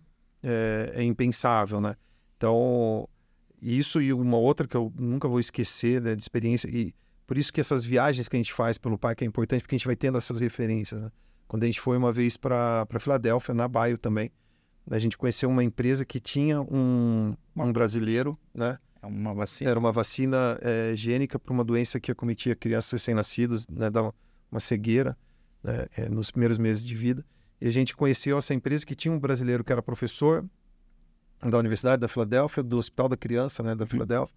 é, é impensável, né? Então, isso e uma outra que eu nunca vou esquecer né, de experiência, e por isso que essas viagens que a gente faz pelo parque é importante, porque a gente vai tendo essas referências, né? Quando a gente foi uma vez para Filadélfia, na Baio também, a gente conheceu uma empresa que tinha um, um brasileiro, né? É uma vacina. Era uma vacina é, higiênica para uma doença que acometia crianças recém-nascidas, né, dava uma cegueira né, é, nos primeiros meses de vida. E a gente conheceu essa empresa que tinha um brasileiro que era professor da Universidade da Filadélfia, do Hospital da Criança, né, da Filadélfia.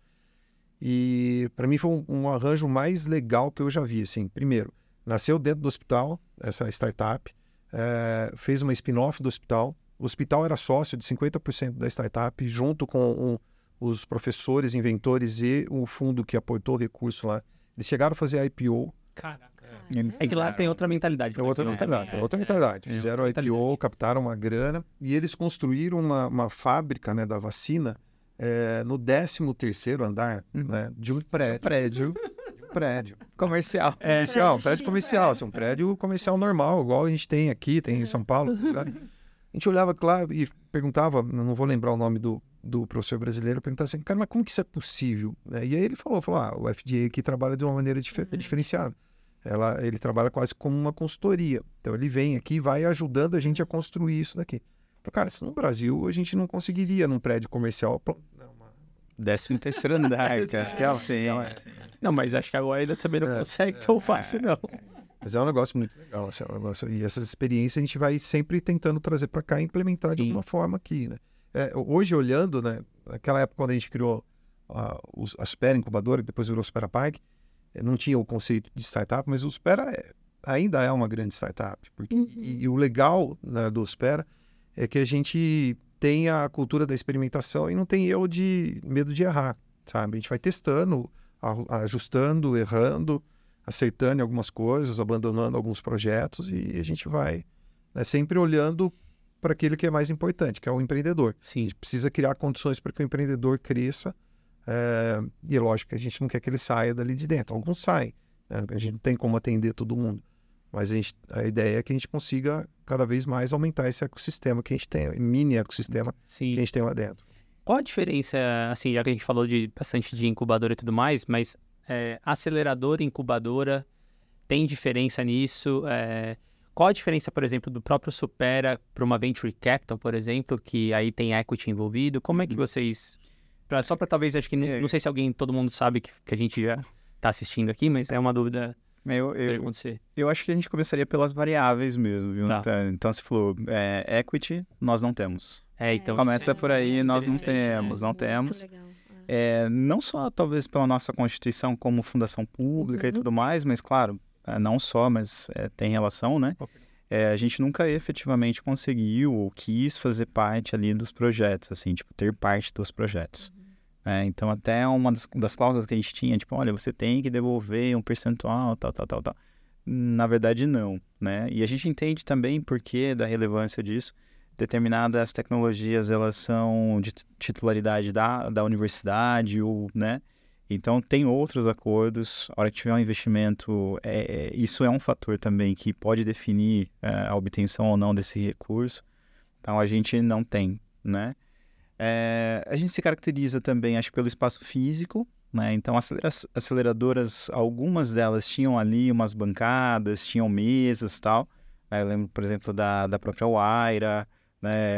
E para mim foi um, um arranjo mais legal que eu já vi. Assim, primeiro, nasceu dentro do hospital, essa startup, é, fez uma spin-off do hospital. O hospital era sócio de 50% da startup, junto com um, os professores, inventores e o fundo que aportou o recurso lá. Eles chegaram a fazer a IPO. Caraca. Eles É que lá tem outra mentalidade. É outra né? mentalidade. É outra mentalidade. É Fizeram a outra IPO, mentalidade. captaram uma grana e eles construíram uma, uma fábrica né, da vacina é, no 13º andar né, de um prédio. Prédio De um prédio. comercial. É, comercial, um prédio comercial, é. assim, um prédio comercial normal, igual a gente tem aqui, tem em São Paulo. A gente olhava lá e perguntava, não vou lembrar o nome do, do professor brasileiro, perguntava assim, cara, mas como que isso é possível? né? E aí ele falou, falou, ah, o FDA aqui trabalha de uma maneira difer- diferenciada. Ela, ele trabalha quase como uma consultoria. Então ele vem aqui e vai ajudando a gente a construir isso daqui. Cara, isso no Brasil a gente não conseguiria num prédio comercial. Não, uma- Décimo terceiro andar. Aquela- Sim. Não, mas acho que agora ainda também não É, consegue tão fácil, não. Mas é um negócio muito legal, assim, é um negócio, e essas experiências a gente vai sempre tentando trazer para cá e implementar de Sim. alguma forma aqui, né? É, hoje, olhando, né, naquela época quando a gente criou a, a Supera Incubadora, que depois virou Supera Park, eh, não tinha o conceito de startup, mas o Supera é- ainda é uma grande startup. Porque, Uhum. e, e o legal né, do Supera é que a gente tem a cultura da experimentação e não tem eu de medo de errar, sabe? A gente vai testando, a- ajustando, errando, acertando algumas coisas, abandonando alguns projetos e a gente vai né, sempre olhando para aquilo que é mais importante, que é o empreendedor. A Sim. gente precisa criar condições para que o empreendedor cresça é, e é lógico que a gente não quer que ele saia dali de dentro. Alguns saem, né? a gente não tem como atender todo mundo, mas a, gente- a ideia é que a gente consiga cada vez mais aumentar esse ecossistema que a gente tem, mini ecossistema que a Sim. gente tem lá dentro. Qual a diferença, assim, já que a gente falou de bastante de incubadora e tudo mais, mas é, aceleradora e incubadora tem diferença nisso? É, qual a diferença, por exemplo, do próprio Supera para uma Venture Capital, por exemplo, que aí tem equity envolvido? Como é que vocês... pra- só para talvez, acho que, não, não sei se alguém, todo mundo sabe que, que a gente já está assistindo aqui, mas é uma dúvida Eu, eu, acontecer. eu acho que a gente começaria pelas variáveis mesmo, viu? Tá. Então, então, se falou, é, equity, nós não temos. É, então... Começa por aí, nós não temos, não temos. legal, é. É, não só talvez pela nossa constituição como fundação pública e Uhum. tudo mais, mas claro, é, não só, mas é, tem relação, né? É, a gente nunca efetivamente conseguiu ou quis fazer parte ali dos projetos, assim, tipo, ter parte dos projetos. É, então, até uma das, das cláusulas que a gente tinha, tipo, olha, você tem que devolver um percentual, tal, tal, tal, tal. Na verdade, não, né? E a gente entende também por que da relevância disso. Determinadas tecnologias, elas são de titularidade da, da universidade, ou, né? Então, tem outros acordos. A hora que tiver um investimento, é, é- isso é um fator também que pode definir é, a obtenção ou não desse recurso. Então, a gente não tem, né? É, a gente se caracteriza também, acho pelo espaço físico, né? Então, acelera- aceleradoras, algumas delas tinham ali umas bancadas, tinham mesas tal. Aí Eu lembro, por exemplo, da, da própria Waira, né?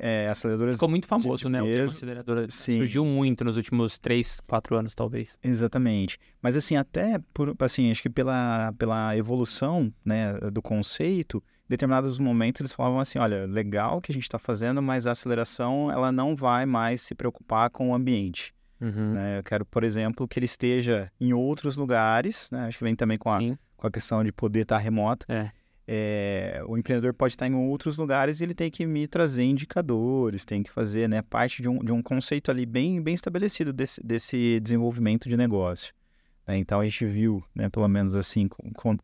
É, aceleradoras Ficou muito famoso, né? O termo aceleradora Sim. surgiu muito nos últimos 3, 4 anos, talvez. Exatamente. Mas assim, até por, assim, acho que pela, pela evolução, né, do conceito, determinados momentos eles falavam assim, olha, legal o que a gente está fazendo, mas a aceleração, ela não vai mais se preocupar com o ambiente. né? Eu quero, por exemplo, que ele esteja em outros lugares, né? Acho que vem também com a, Sim. com a questão de poder estar remoto. É. é, o empreendedor pode estar em outros lugares e ele tem que me trazer indicadores, tem que fazer né, parte de um, de um conceito ali bem, bem estabelecido desse, desse desenvolvimento de negócio. Né? Então a gente viu, né, pelo menos assim,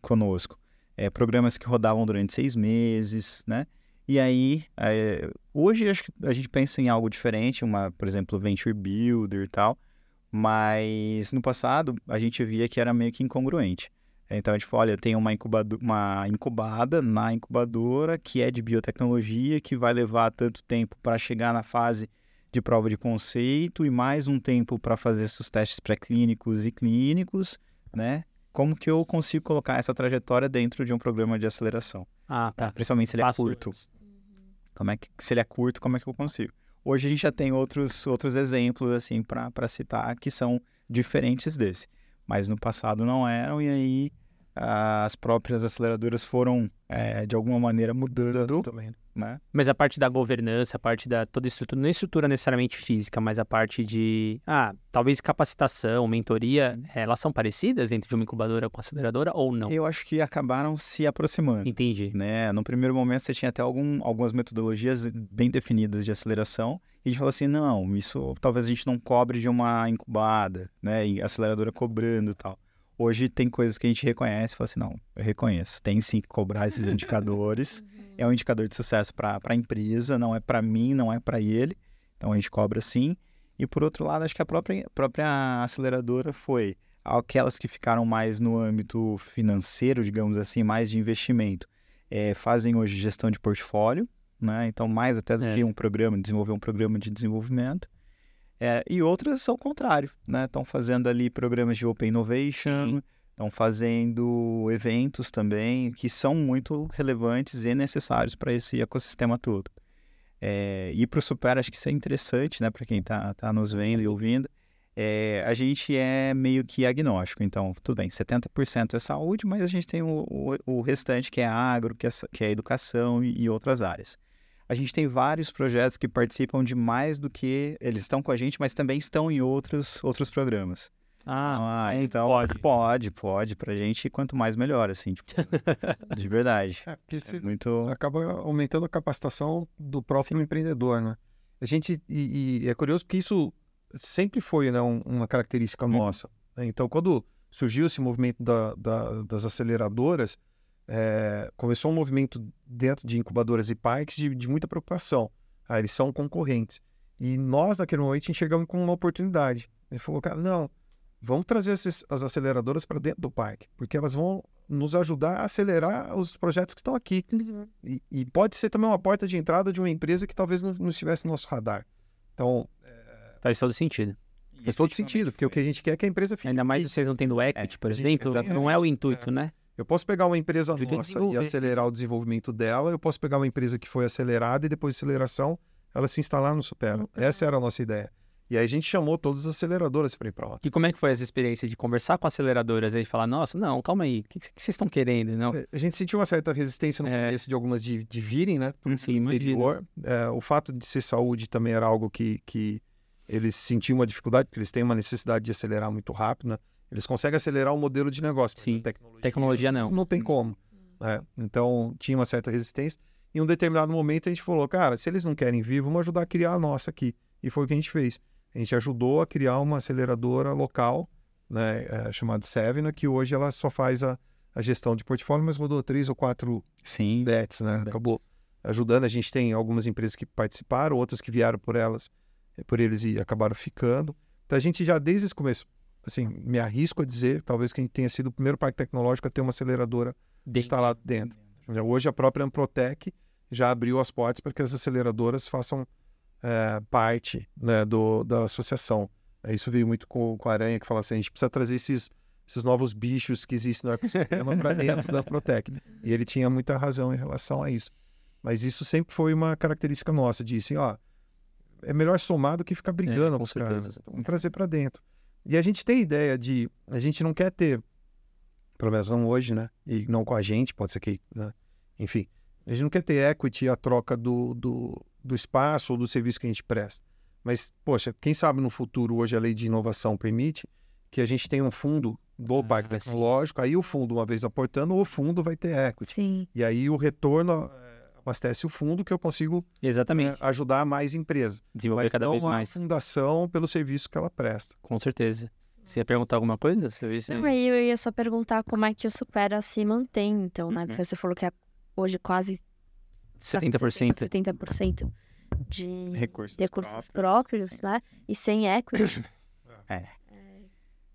conosco, é, programas que rodavam durante seis meses, né? E aí, é, hoje acho que a gente pensa em algo diferente, uma, por exemplo, Venture Builder e tal, mas no passado a gente via que era meio que incongruente. Então a gente falou, olha, tem uma, uma incubada na incubadora que é de biotecnologia, que vai levar tanto tempo para chegar na fase de prova de conceito e mais um tempo para fazer seus testes pré-clínicos e clínicos, né? Como que eu consigo colocar essa trajetória dentro de um programa de aceleração? Ah, tá. Principalmente se ele é curto. Como é que, se ele é curto, como é que eu consigo? Hoje a gente já tem outros, outros exemplos, assim, para citar, que são diferentes desse. Mas no passado não eram, e aí as próprias aceleradoras foram, é, de alguma maneira, mudando. Também. Né? Mas a parte da governança, a parte da toda estrutura, não é estrutura necessariamente física, mas a parte de, ah, talvez capacitação, mentoria, elas são parecidas dentro de uma incubadora com aceleradora ou não? Eu acho que acabaram se aproximando. Entendi. Né? No primeiro momento você tinha até algum, algumas metodologias bem definidas de aceleração, e a gente falou assim, não, isso talvez a gente não cobre de uma incubada, né, e aceleradora cobrando e tal. Hoje tem coisas que a gente reconhece e fala assim, não, eu reconheço, tem sim que cobrar esses indicadores. é um indicador de sucesso para a empresa, não é para mim, não é para ele. Então a gente cobra sim. E por outro lado, acho que a própria, própria aceleradora foi aquelas que ficaram mais no âmbito financeiro, digamos assim, mais de investimento, é, fazem hoje gestão de portfólio, né? Então, mais até do é. que um programa, desenvolver um programa de desenvolvimento. É, e outras são o contrário, né? Estão fazendo ali programas de Open Innovation, estão fazendo eventos também que são muito relevantes e necessários para esse ecossistema todo. É, e para o Super, acho que isso é interessante, né? Para quem está tá nos vendo e ouvindo. É, a gente é meio que agnóstico, então, tudo bem, 70% é saúde, mas a gente tem o, o, o restante que é agro, que é, que é educação e, e outras áreas a gente tem vários projetos que participam de mais do que eles estão com a gente, mas também estão em outros, outros programas. Ah, ah então pode. Pode, pode. Pra gente, quanto mais melhor, assim, tipo, de verdade. É, porque é muito... acaba aumentando a capacitação do próprio Sim. empreendedor, né? A gente, e, e, é curioso porque isso sempre foi né, um, uma característica hum. nossa. Né? Então, quando surgiu esse movimento da, da, das aceleradoras, é, começou um movimento dentro de incubadoras e parques de, de muita preocupação. Ah, eles são concorrentes. E nós, naquele momento, enxergamos como uma oportunidade. Ele falou, cara, não, vamos trazer esses, as aceleradoras para dentro do parque, porque elas vão nos ajudar a acelerar os projetos que estão aqui. Uhum. E, e, pode ser também uma porta de entrada de uma empresa que talvez não, não estivesse no nosso radar. Então. É... Faz todo sentido. Faz todo sentido, porque o que a gente quer é que a empresa fique. Ainda mais aqui. vocês não tendo equity, é, por exemplo, não é o intuito, é. né? Eu posso pegar uma empresa nossa e acelerar o desenvolvimento dela, eu posso pegar uma empresa que foi acelerada e depois de aceleração ela se instalar no Supera. Uhum. Essa era a nossa ideia. E aí a gente chamou todas as aceleradoras para ir para lá. E como é que foi essa experiência de conversar com aceleradoras e falar, nossa, não, calma aí, o que, que, vocês estão querendo? Não? É, a gente sentiu uma certa resistência no é... começo de algumas de, de virem, né? Pro Sim, interior. É, o fato de ser saúde também era algo que, que eles sentiam uma dificuldade, porque eles têm uma necessidade de acelerar muito rápido, né? Eles conseguem acelerar o modelo de negócio. Sim, tecnologia, tecnologia não. Não tem como. Né? Então, tinha uma certa resistência. Em um determinado momento, a gente falou, cara, se eles não querem vir, vamos ajudar a criar a nossa aqui. E foi o que a gente fez. A gente ajudou a criar uma aceleradora local, né, é, chamada Sevena, que hoje ela só faz a, a gestão de portfólio, mas rodou três ou quatro Sim. bets, né? Acabou ajudando. A gente tem algumas empresas que participaram, outras que vieram por elas, por eles e acabaram ficando. Então a gente já desde esse começo assim, me arrisco a dizer, talvez que a gente tenha sido o primeiro parque tecnológico a ter uma aceleradora dentro. instalada dentro. Hoje a própria Amprotec já abriu as portas para que as aceleradoras façam é, parte né, do, da associação. Isso veio muito com, com a Aranha, que falava assim, a gente precisa trazer esses, esses novos bichos que existem no ecossistema para dentro da Protec. E ele tinha muita razão em relação a isso. Mas isso sempre foi uma característica nossa, de assim, ó, é melhor somar do que ficar brigando é, com os caras. Vamos trazer para dentro. E a gente tem ideia de. A gente não quer ter, pelo menos não hoje, né? E não com a gente, pode ser que. Né? Enfim, a gente não quer ter equity a troca do, do, do espaço ou do serviço que a gente presta. Mas, poxa, quem sabe no futuro, hoje a lei de inovação permite que a gente tenha um fundo do parque Ah, sim. tecnológico, aí o fundo, uma vez aportando, o fundo vai ter equity. Sim. E aí o retorno eh, abastece o fundo que eu consigo Exatamente. eh, ajudar mais empresa. Desenvolver Mas cada não vez a mais. fundação pelo serviço que ela presta. Com certeza. Você ia perguntar alguma coisa? Você viu? Não, eu ia só perguntar como é que o Supera se mantém, então, né? Uhum. Porque você falou que é hoje quase 70%. 70% de Recursos, recursos próprios, né? E sem equity. É.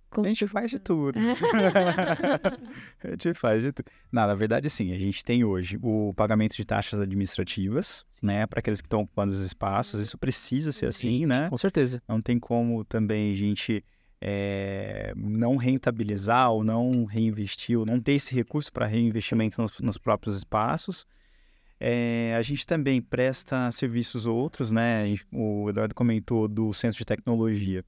Como- A gente faz de tudo. a gente faz de tudo. Não, na verdade, sim. A gente tem hoje o pagamento de taxas administrativas, né? Para aqueles que estão ocupando os espaços. Isso precisa ser assim, né? Com certeza. Não tem como também a gente eh, não rentabilizar ou não reinvestir, ou não ter esse recurso para reinvestimento nos, nos próprios espaços. Eh, a gente também presta serviços outros, né? O Eduardo comentou do Centro de Tecnologia.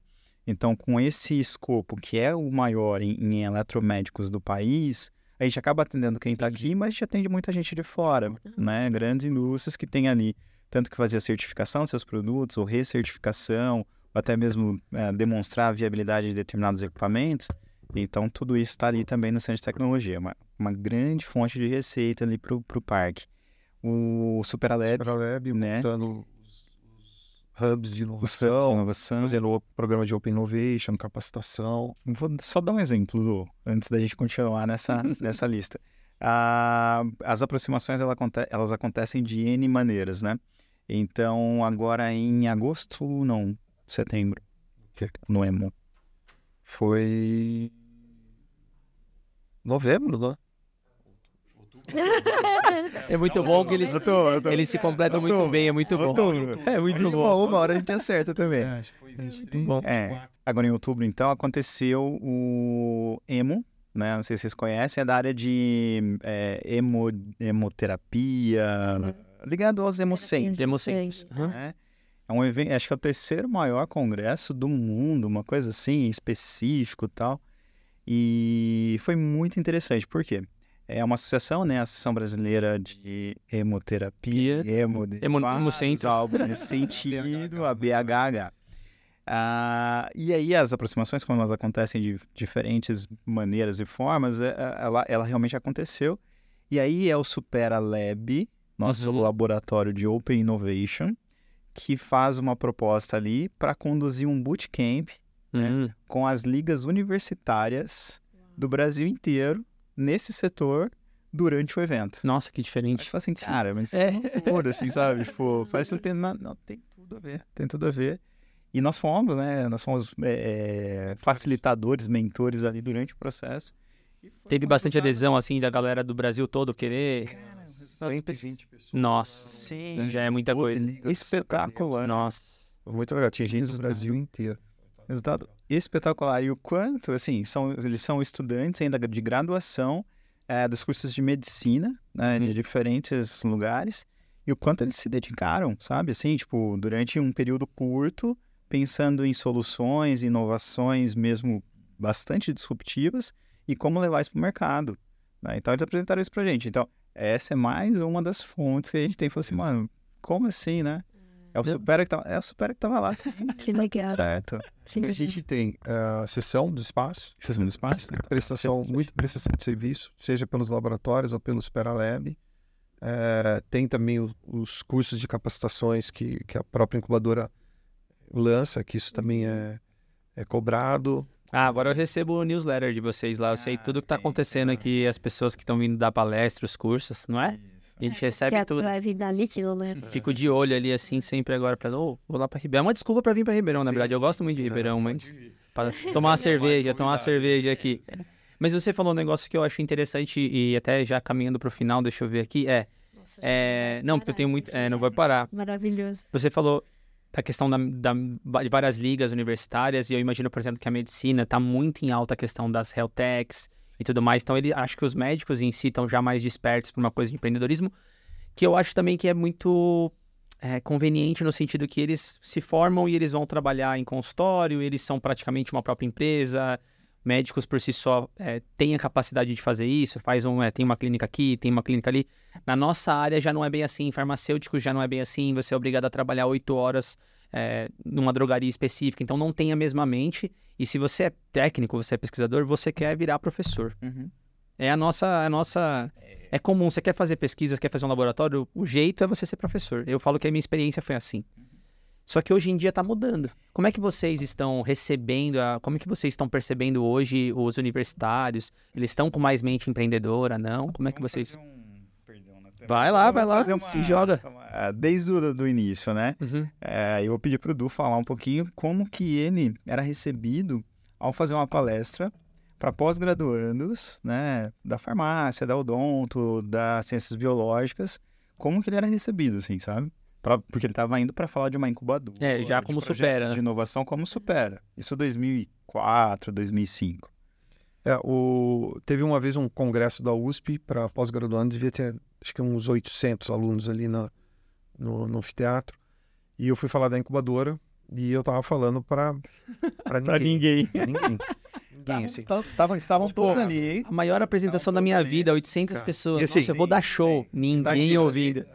Então, com esse escopo, que é o maior em, em eletromédicos do país, a gente acaba atendendo quem está aqui, mas a gente atende muita gente de fora, né? Grandes indústrias que têm ali tanto que fazer a certificação dos seus produtos, ou recertificação, ou até mesmo eh, demonstrar a viabilidade de determinados equipamentos. Então, tudo isso está ali também no Centro de Tecnologia, uma, uma grande fonte de receita ali para o parque. O Superalab, Superalab, né? montando os, os hubs de inovação, inovação. fazendo o programa de Open Innovation, capacitação. Vou só dar um exemplo, Lu, antes da gente continuar nessa, nessa lista. Ah, as aproximações ela elas acontecem de N maneiras, né? Então, agora em agosto, não, setembro, no EMO. Foi novembro, né? É muito bom que eles, eles se completam muito bem, é muito bom. É muito bom. Uma hora a gente acerta também. Muito bom. É, agora em outubro, então, aconteceu o EMO, né? Não sei se vocês conhecem, é da área de é, hemo, hemoterapia, ligado aos hemocentros. Né? É um evento, acho que é o terceiro maior congresso do mundo, uma coisa assim, específico e tal. E foi muito interessante, por quê? É uma associação, né? A Associação Brasileira de Hemoterapia, Hemo, de Hemo- nesse sentido, a BHH. Ah, e aí as aproximações, como elas acontecem de diferentes maneiras e formas, é- é- ela, ela realmente aconteceu. E aí é o Supera Lab, nosso Uhum. laboratório de Open Innovation, que faz uma proposta ali para conduzir um bootcamp Hum. com as ligas universitárias do Brasil inteiro nesse setor durante o evento. Nossa, que Aí diferente. você fala assim, cara, mas É. loucura, assim, sabe? Tipo, parece que não tem nada. Não, tem tudo a ver. Tem tudo a ver. E nós fomos, né? Nós fomos é, facilitadores, mentores ali durante o processo. Teve bastante adesão, assim, da galera do Brasil todo querer. 120 pessoas. Nossa, Sim. já é muita coisa. Espetacular. Nossa. Muito legal, tinha gente do Brasil inteiro. Resultado espetacular. E o quanto, assim, são, eles são estudantes ainda de graduação eh, dos cursos de medicina, né, de diferentes lugares, e o quanto eles se dedicaram, sabe? Assim, tipo, durante um período curto, pensando em soluções, inovações mesmo bastante disruptivas, e como levar isso para o mercado. né? Então, eles apresentaram isso pra gente. Então, essa é mais uma das fontes que a gente tem. Falou assim, mano, como assim, né? É o Supera que tava, é o Supera que tava lá. Que legal. certo. Que A gente tem a sessão do espaço, Estação do espaço, né? prestação, muita prestação de serviço, seja pelos laboratórios ou pelo Superalab. É, tem também o- os cursos de capacitações que, que a própria incubadora lança, que isso também é, é cobrado. Ah, agora eu recebo o newsletter de vocês lá. Eu sei tudo que tá acontecendo aqui, as pessoas que estão vindo dar palestra, os cursos, não é? A gente recebe Que tudo. vai vir da líquido, né? Fico de olho ali, assim, sempre agora pra. Ô, vou lá pra Ribeirão. É uma desculpa pra vir pra Ribeirão, na verdade. Eu gosto muito de Ribeirão, mas. Pra tomar uma cerveja, tomar uma cerveja aqui. Mas você falou um negócio que eu acho interessante e até já caminhando pro final, deixa eu ver aqui. É. Nossa, é não, porque eu tenho muito. É, não vai parar. Maravilhoso. Você falou da questão da, da- de várias ligas universitárias, e eu imagino, por exemplo, que a medicina está muito em alta a questão das health techs e tudo mais. Então, ele, acho que os médicos em si estão já mais despertos para uma coisa de empreendedorismo, que eu acho também que é muito é, conveniente no sentido que eles se formam e eles vão trabalhar em consultório, eles são praticamente uma própria empresa. Médicos por si só é, têm a capacidade de fazer isso, faz um, é, tem uma clínica aqui, tem uma clínica ali. Na nossa área já não é bem assim, farmacêutico já não é bem assim, você é obrigado a trabalhar oito horas é, numa drogaria específica, então não tem a mesma mente. E se você é técnico, você é pesquisador, você quer virar professor. Uhum. É a nossa, a nossa. É comum, você quer fazer pesquisa, quer fazer um laboratório, o jeito é você ser professor. Eu falo que a minha experiência foi assim. Só que hoje em dia está mudando. Como é que vocês estão recebendo, a, como é que vocês estão percebendo hoje os universitários? Eles estão com mais mente empreendedora, não? Como é que vocês... um-? Vai lá, vai lá, fazer uma- se joga. uma- Desde o do início, né? Uhum. É, eu vou pedir para o Du falar um pouquinho como que ele era recebido ao fazer uma palestra para pós-graduandos, né, da farmácia, da odonto, das ciências biológicas, como que ele era recebido, assim, sabe? Pra- porque ele estava indo para falar de uma incubadora. É, já como supera, né? De inovação como supera. Isso 2004, 2005. É, o... Teve uma vez um congresso da USP para pós-graduando, devia ter acho que uns 800 alunos ali na, no, no anfiteatro. E eu fui falar da incubadora e eu tava falando para Para ninguém. ninguém. Pra ninguém. ninguém, assim. Tavam, estavam Tipo, todos ali, hein? A maior apresentação da minha vida, 800 Cara, pessoas. e assim, Nossa, eu vou dar show. Ninguém Estatística. ouvindo.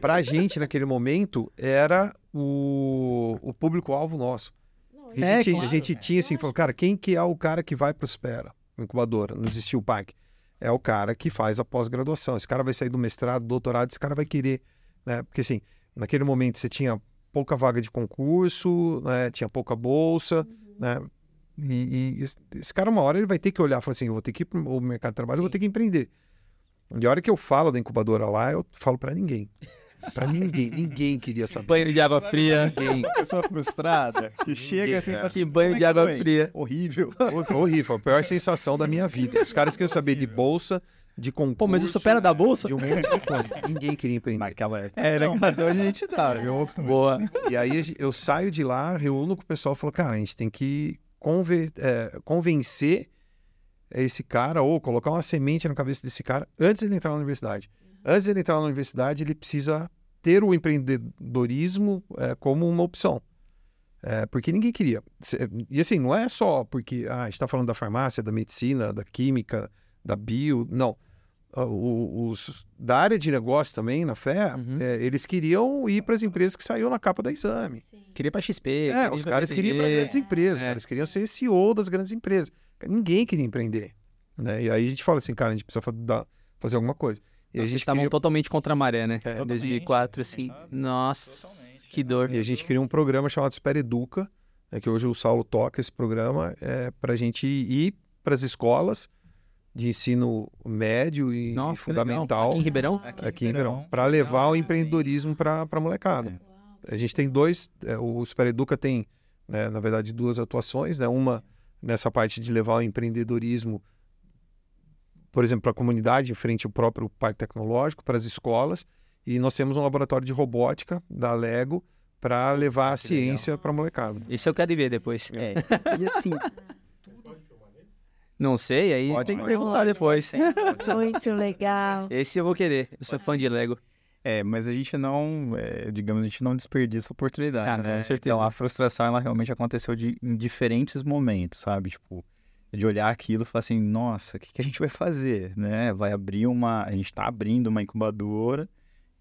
Pra gente, naquele momento, era o, o público-alvo nosso. A É, gente, claro. a gente tinha assim, falou, cara, quem que é o cara que vai Prospera, incubadora, não existia o PAC. É o cara que faz a pós-graduação. Esse cara vai sair do mestrado, doutorado, esse cara vai querer, né? Porque assim, naquele momento você tinha pouca vaga de concurso, né? tinha pouca bolsa, né? E, e esse- cara, uma hora, ele vai ter que olhar e falar assim: eu vou ter que ir pro mercado de trabalho, eu vou ter que empreender. E a hora que eu falo da incubadora lá, eu falo pra ninguém. Pra ninguém. ninguém queria saber. Banho de água fria. Ninguém. Pessoa frustrada que chega assim, e fala assim, banho "Como é de água foi?" fria. Horrível. Horrível. A pior sensação da minha vida. Os caras queriam saber de bolsa, de concurso. Pô, mas isso supera da bolsa? De um monte de coisa. Ninguém queria empreender. Naquela época. É, Não, mas hoje a gente dá, viu? Boa. E aí eu saio de lá, reúno com o pessoal e falo, cara, a gente tem que conver- é, convencer esse cara ou colocar uma semente na cabeça desse cara antes dele entrar na universidade. Antes dele entrar na universidade, ele precisa ter o empreendedorismo é, como uma opção. É, porque ninguém queria. E assim, não é só porque ah, a gente está falando da farmácia, da medicina, da química, da bio. Não. Ah, o- Os, da área de negócio também, na fé, Uhum. é, eles queriam ir para as empresas que saíam na capa da exame. Queria pra XP. É, queria os pra caras queriam ir para grandes empresas, É. cara, eles queriam ser CEO das grandes empresas. Ninguém queria empreender. Né? E aí a gente fala assim, cara, a gente precisa fa- dar- fazer alguma coisa. E a gente estavam queria, totalmente contra a maré, né? É, Em 2004, assim. Nossa, que dor. e a gente queria um programa chamado Super Educa, né, que hoje o Saulo toca esse programa, é, para a gente ir para as escolas de ensino médio e Nossa, fundamental Aqui em Ribeirão? aqui em Ribeirão, para levar o empreendedorismo para a molecada. A gente tem dois, é, o Super Educa tem, né, na verdade, duas atuações, né? Uma nessa parte de levar o empreendedorismo, por exemplo, para a comunidade, em frente ao próprio parque tecnológico, para as escolas, e nós temos um laboratório de robótica da Lego para levar a ciência para a molecada. Esse eu quero ver depois. É, e assim, Não sei, aí Pode, tem que pode. perguntar depois. Muito legal. Esse eu vou querer. Eu sou fã de Lego. é, mas a gente não, é, digamos, a gente não desperdiça a oportunidade, Ah, com né? certeza. Então a frustração, ela realmente aconteceu de, em diferentes momentos, sabe? Tipo, de olhar aquilo e falar assim, nossa, o que, que a gente vai fazer, né? Vai abrir uma, a gente tá abrindo uma incubadora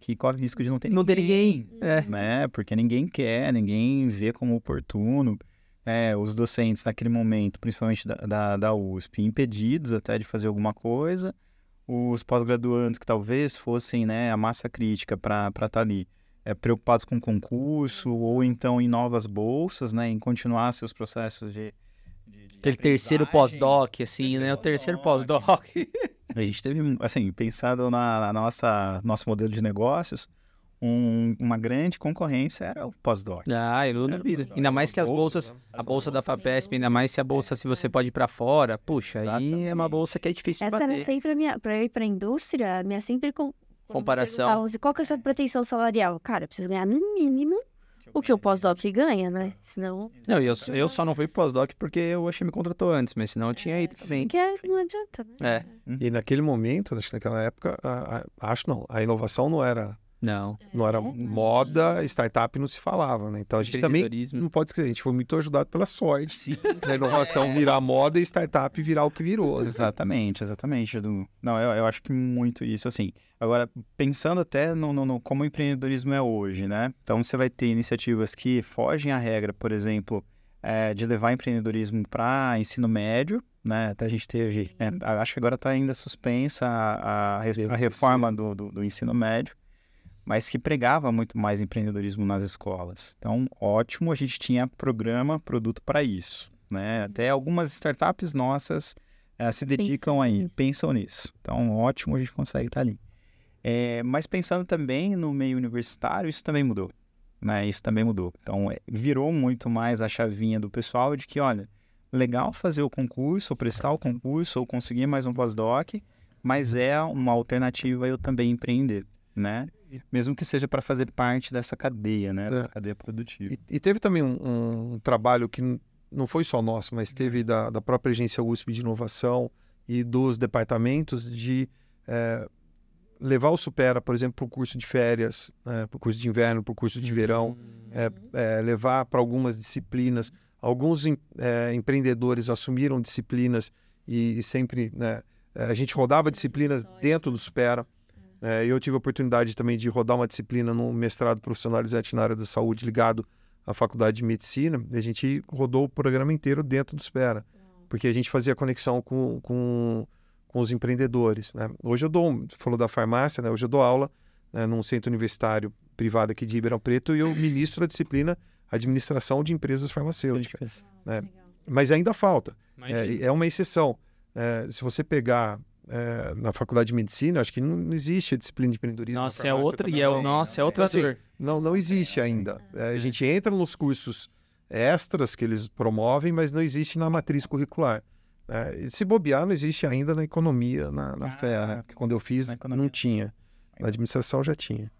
que corre risco de não ter Não tem ninguém. É. né? Porque ninguém quer, ninguém vê como oportuno. né? os docentes naquele momento, principalmente da, da, da USP, impedidos até de fazer alguma coisa. Os pós-graduandos que talvez fossem né, a massa crítica para estar ali, é, preocupados com concurso ou então em novas bolsas, né, em continuar seus processos de. De- de Aquele terceiro pós-doc, assim, né? O terceiro pós-doc. A gente teve, assim, pensado na, na nossa nosso modelo de negócios, um- uma grande concorrência era o pós-doc. Ah, eu não duvido. Ainda mais que as bolsas, a bolsa da FAPESP, ainda mais se a bolsa, se você pode ir pra fora, puxa, aí é uma bolsa que é difícil de Essa era bater. sempre a minha. Pra eu ir pra indústria, a minha sempre. Com, Comparação. assim, Qual que é a sua pretensão salarial? Cara, eu preciso ganhar no mínimo o que o pós-doc ganha, né? Senão. Não, eu, eu só não fui pro pós-doc porque o Oxi me contratou antes, mas senão eu tinha ido também. Que é- não adianta, né? É. E naquele momento, acho que naquela época, a- a- acho não, a inovação não era Não. Não era moda, startup não se falava, né? Então a gente também não pode esquecer, a gente foi muito ajudado pela sorte. Sim. Da inovação virar moda e startup virar o que virou. Exatamente, exatamente, Edu. Não, eu, eu acho que muito isso, assim. Agora, pensando até no, no, no, como o empreendedorismo é hoje, né? Então você vai ter iniciativas que fogem à regra, por exemplo, é, de levar empreendedorismo para ensino médio, né? Até a gente teve, é, acho que agora está ainda suspensa a, a, a reforma do, do, do ensino médio mas que pregava muito mais empreendedorismo nas escolas. Então, ótimo, a gente tinha programa, produto para isso. Né? Até algumas startups nossas uh, se dedicam pensam aí, nisso. pensam nisso. Então, ótimo, a gente consegue estar tá ali. É, mas pensando também no meio universitário, isso também mudou. Né? Isso também mudou. Então, é, virou muito mais a chavinha do pessoal de que, olha, legal fazer o concurso, ou prestar o concurso, ou conseguir mais um pós-doc, mas é uma alternativa eu também empreender, né? mesmo que seja para fazer parte dessa cadeia, né? Dessa é. cadeia produtiva. E, e teve também um, um, trabalho que não foi só nosso, mas teve da, da própria agência USP de inovação e dos departamentos de é, levar o Supera, por exemplo, para o curso de férias, né, para o curso de inverno, para o curso de verão, uhum. é, é, levar para algumas disciplinas. Alguns é, empreendedores assumiram disciplinas e, e sempre né, a gente rodava disciplinas dentro do Supera. É, eu tive a oportunidade também de rodar uma disciplina no mestrado profissionalizante na área da saúde ligado à faculdade de medicina. E a gente rodou o programa inteiro dentro do Espera, porque a gente fazia conexão com, com, com os empreendedores. Né? Hoje eu dou, falou da farmácia, né? hoje eu dou aula né, num centro universitário privado aqui de Ribeirão Preto e eu ministro a disciplina Administração de Empresas Farmacêuticas. Né? Mas ainda falta. É, é, uma exceção. É, se você pegar é, na faculdade de medicina, acho que não existe a disciplina de empreendedorismo. Nossa, é outra, e é, o, nossa, é outra então, assim, não, não existe ainda. É, a gente entra nos cursos extras que eles promovem, mas não existe na matriz curricular. É, se bobear, não existe ainda na economia, na, na ah, fé, né? Porque quando eu fiz, não tinha. Na administração já tinha.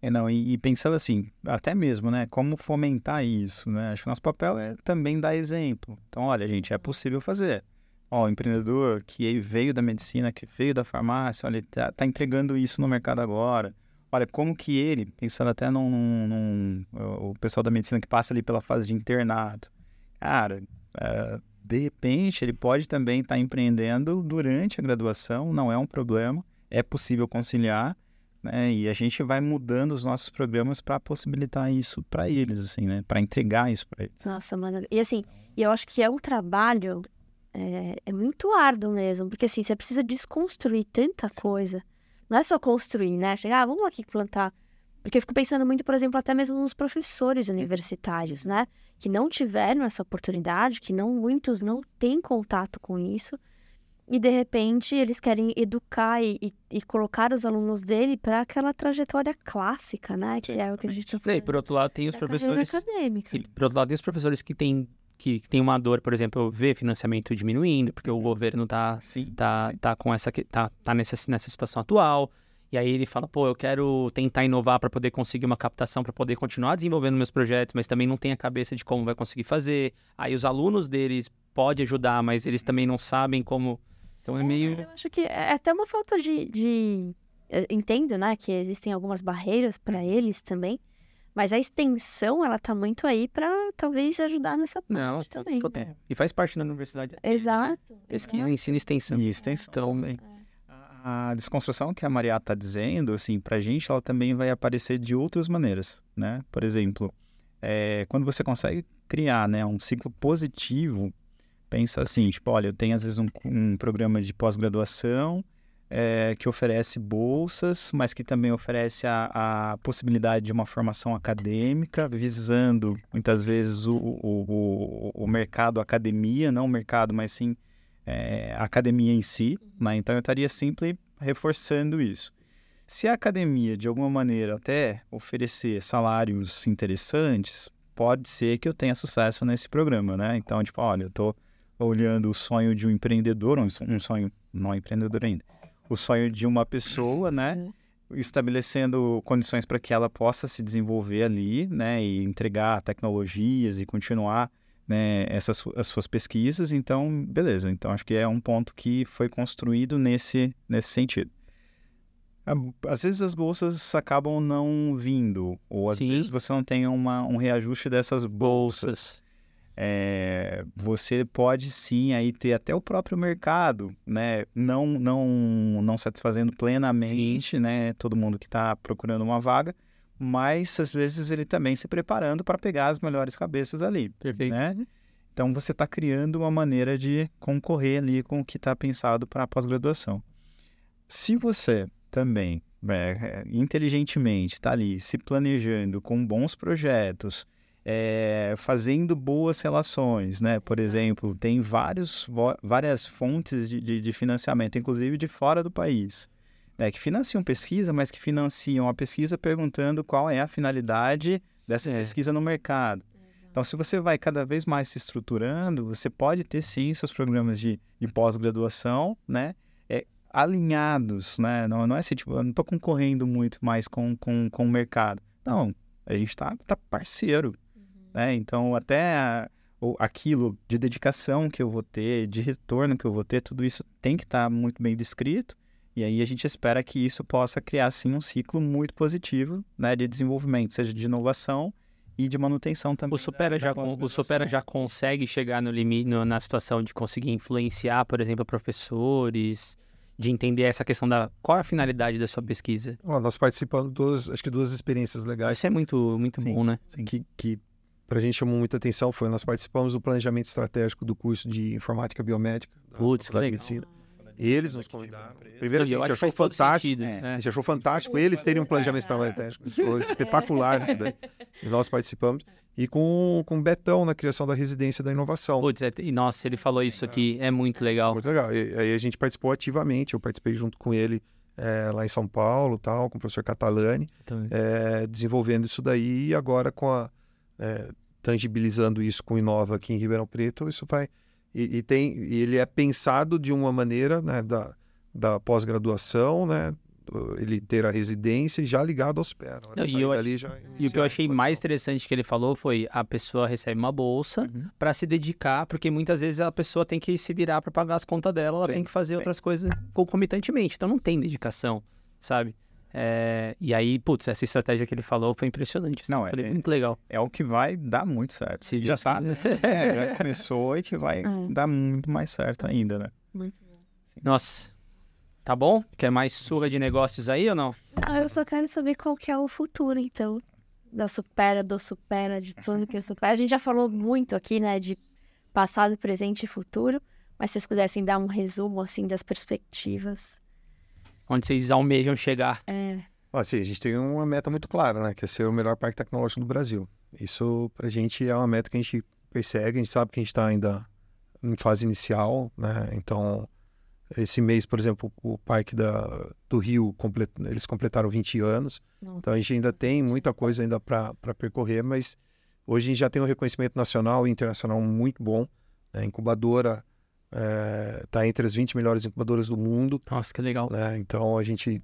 É, não, e, e, pensando assim, até mesmo, né, como fomentar isso, né? Acho que nosso papel é também dar exemplo. Então, olha, gente, é possível fazer ó, o empreendedor que veio da medicina, que veio da farmácia, olha, ele tá, tá entregando isso no mercado agora. Olha, como que ele, pensando até num, num, o pessoal da medicina que passa ali pela fase de internato, cara, é, de repente ele pode também estar tá empreendendo durante a graduação, não é um problema, é possível conciliar, né? E a gente vai mudando os nossos programas para possibilitar isso para eles, assim, né? Para entregar isso para eles. Nossa, mano. E assim, eu acho que é um trabalho é, é muito árduo mesmo, porque assim, você precisa desconstruir tanta coisa. Não é só construir, né? Chegar, ah, vamos aqui plantar. Porque eu fico pensando muito, por exemplo, até mesmo nos professores universitários, né? Que não tiveram essa oportunidade, que não muitos não têm contato com isso. E de repente eles querem educar e, e, e colocar os alunos dele para aquela trajetória clássica, né? Sim. Que é o que a gente está falando. E por outro lado tem os professores. Acadêmica. por outro lado tem os professores que têm que, que tem uma dor, por exemplo, ver financiamento diminuindo, porque o governo está tá, tá com essa tá, tá nessa, nessa situação atual. E aí ele fala, pô, eu quero tentar inovar para poder conseguir uma captação, para poder continuar desenvolvendo meus projetos, mas também não tem a cabeça de como vai conseguir fazer. Aí os alunos deles podem ajudar, mas eles também não sabem como. Então é, é meio. eu acho que é até uma falta de. de... entendo, né, que existem algumas barreiras para eles também. Mas a extensão, ela tá muito aí para talvez ajudar nessa parte Não, também. Tô, é. E faz parte da universidade. Exato. Pesquisa, exato. ensino e extensão. E extensão também. É. A desconstrução que a Maria está dizendo, assim, para a gente, ela também vai aparecer de outras maneiras, né? Por exemplo, é, quando você consegue criar né, um ciclo positivo, pensa assim, tipo, olha, eu tenho às vezes um, um programa de pós-graduação é, que oferece bolsas, mas que também oferece a, a, possibilidade de uma formação acadêmica, visando muitas vezes o, o, o, o mercado academia, não o mercado, mas sim é, a academia em si. Né? Então eu estaria sempre reforçando isso. Se a academia, de alguma maneira, até oferecer salários interessantes, pode ser que eu tenha sucesso nesse programa, né? Então, tipo, olha, eu estou olhando o sonho de um empreendedor, um sonho não empreendedor ainda, o sonho de uma pessoa, né? Uhum. Estabelecendo condições para que ela possa se desenvolver ali, né? E entregar tecnologias e continuar né, essas as suas pesquisas. Então, beleza. Então, acho que é um ponto que foi construído nesse, nesse sentido. Às vezes as bolsas acabam não vindo, ou às Sim. vezes você não tem uma, um reajuste dessas bolsas. Bolsas. É, você pode sim aí ter até o próprio mercado, né? Não, não, não satisfazendo plenamente, né? Todo mundo que está procurando uma vaga, mas às vezes ele também se preparando para pegar as melhores cabeças ali, Perfeito. né? Então você está criando uma maneira de concorrer ali com o que está pensado para a pós-graduação. Se você também, é, inteligentemente, está ali se planejando com bons projetos, é, fazendo boas relações, né? Por exemplo, tem vários, várias fontes de, de, de financiamento, inclusive de fora do país, né? que financiam pesquisa, mas que financiam a pesquisa perguntando qual é a finalidade dessa É. pesquisa no mercado. Então, se você vai cada vez mais se estruturando, você pode ter sim seus programas de, de pós-graduação, né? É, alinhados, né? Não, não é assim, tipo, eu não estou concorrendo muito mais com, com, com o mercado. Não, a gente está tá parceiro, né? Então, até a- o- aquilo de dedicação que eu vou ter, de retorno que eu vou ter, tudo isso tem que estar muito bem descrito. E aí a gente espera que isso possa criar, sim, um ciclo muito positivo, né? De desenvolvimento, seja de inovação e de manutenção também. O Supera, da- já, da o. Supera já consegue chegar no limite, no- na situação de conseguir influenciar, por exemplo, professores, de entender essa questão da qual é a finalidade da sua pesquisa. Ó, nós participamos de duas, acho que duas experiências legais Isso é muito, muito Sim. bom, né? que, que para a gente chamou muita atenção foi nós participamos do planejamento estratégico do curso de informática biomédica da Putz, que Faculdade de legal. Medicina. Eles nos convidaram. Primeiro, assim, a gente achou fantástico. sentido, É. né? A gente achou fantástico eles terem um planejamento estratégico. Foi espetacular isso daí. E nós participamos. E com, com o Betão na criação da residência da inovação. Putz, é- e nossa, ele falou isso aqui, é muito legal. Muito legal. E aí a gente participou ativamente. Eu participei junto com ele eh, lá em São Paulo, tal, com o professor Catalani, eh, desenvolvendo isso daí. E agora com a eh, tangibilizando isso com o Inova aqui em Ribeirão Preto, isso vai e, e tem e ele é pensado de uma maneira né, da, da pós-graduação, né? Ele ter a residência e já ligado aos pés. Não, e eu ach- E o que eu achei mais interessante que ele falou foi a pessoa recebe uma bolsa Uhum. para se dedicar, porque muitas vezes a pessoa tem que se virar para pagar as contas dela, ela Sim, tem que fazer outras coisas concomitantemente, então não tem dedicação, sabe? É, e aí, putz, essa estratégia que ele falou foi impressionante. assim, Não, eu é- falei, é- muito legal. É o que vai dar muito certo. Se já Deus tá, quiser. é, já começou e que vai É. dar muito mais certo ainda, né? Muito Nossa, tá bom? Quer mais surra de negócios aí ou não? Ah, eu só quero saber qual que é o futuro, então. Da supera, do supera, de tudo que o supera. A gente já falou muito aqui, né, de passado, presente e futuro. Mas se vocês pudessem dar um resumo, assim, das perspectivas. Onde vocês almejam chegar. É, Assim, a gente tem uma meta muito clara, né? Que é ser o melhor parque tecnológico do Brasil. Isso, pra gente, é uma meta que a gente persegue. A gente sabe que a gente está ainda em fase inicial, né? Então, esse mês, por exemplo, o parque da, do Rio, comple- eles completaram 20 anos. nossa. Então, a gente ainda tem muita coisa ainda para percorrer, mas hoje a gente já tem um reconhecimento nacional e internacional muito bom. né? A incubadora está entre as 20 melhores incubadoras do mundo. Nossa, que legal. né? Então, a gente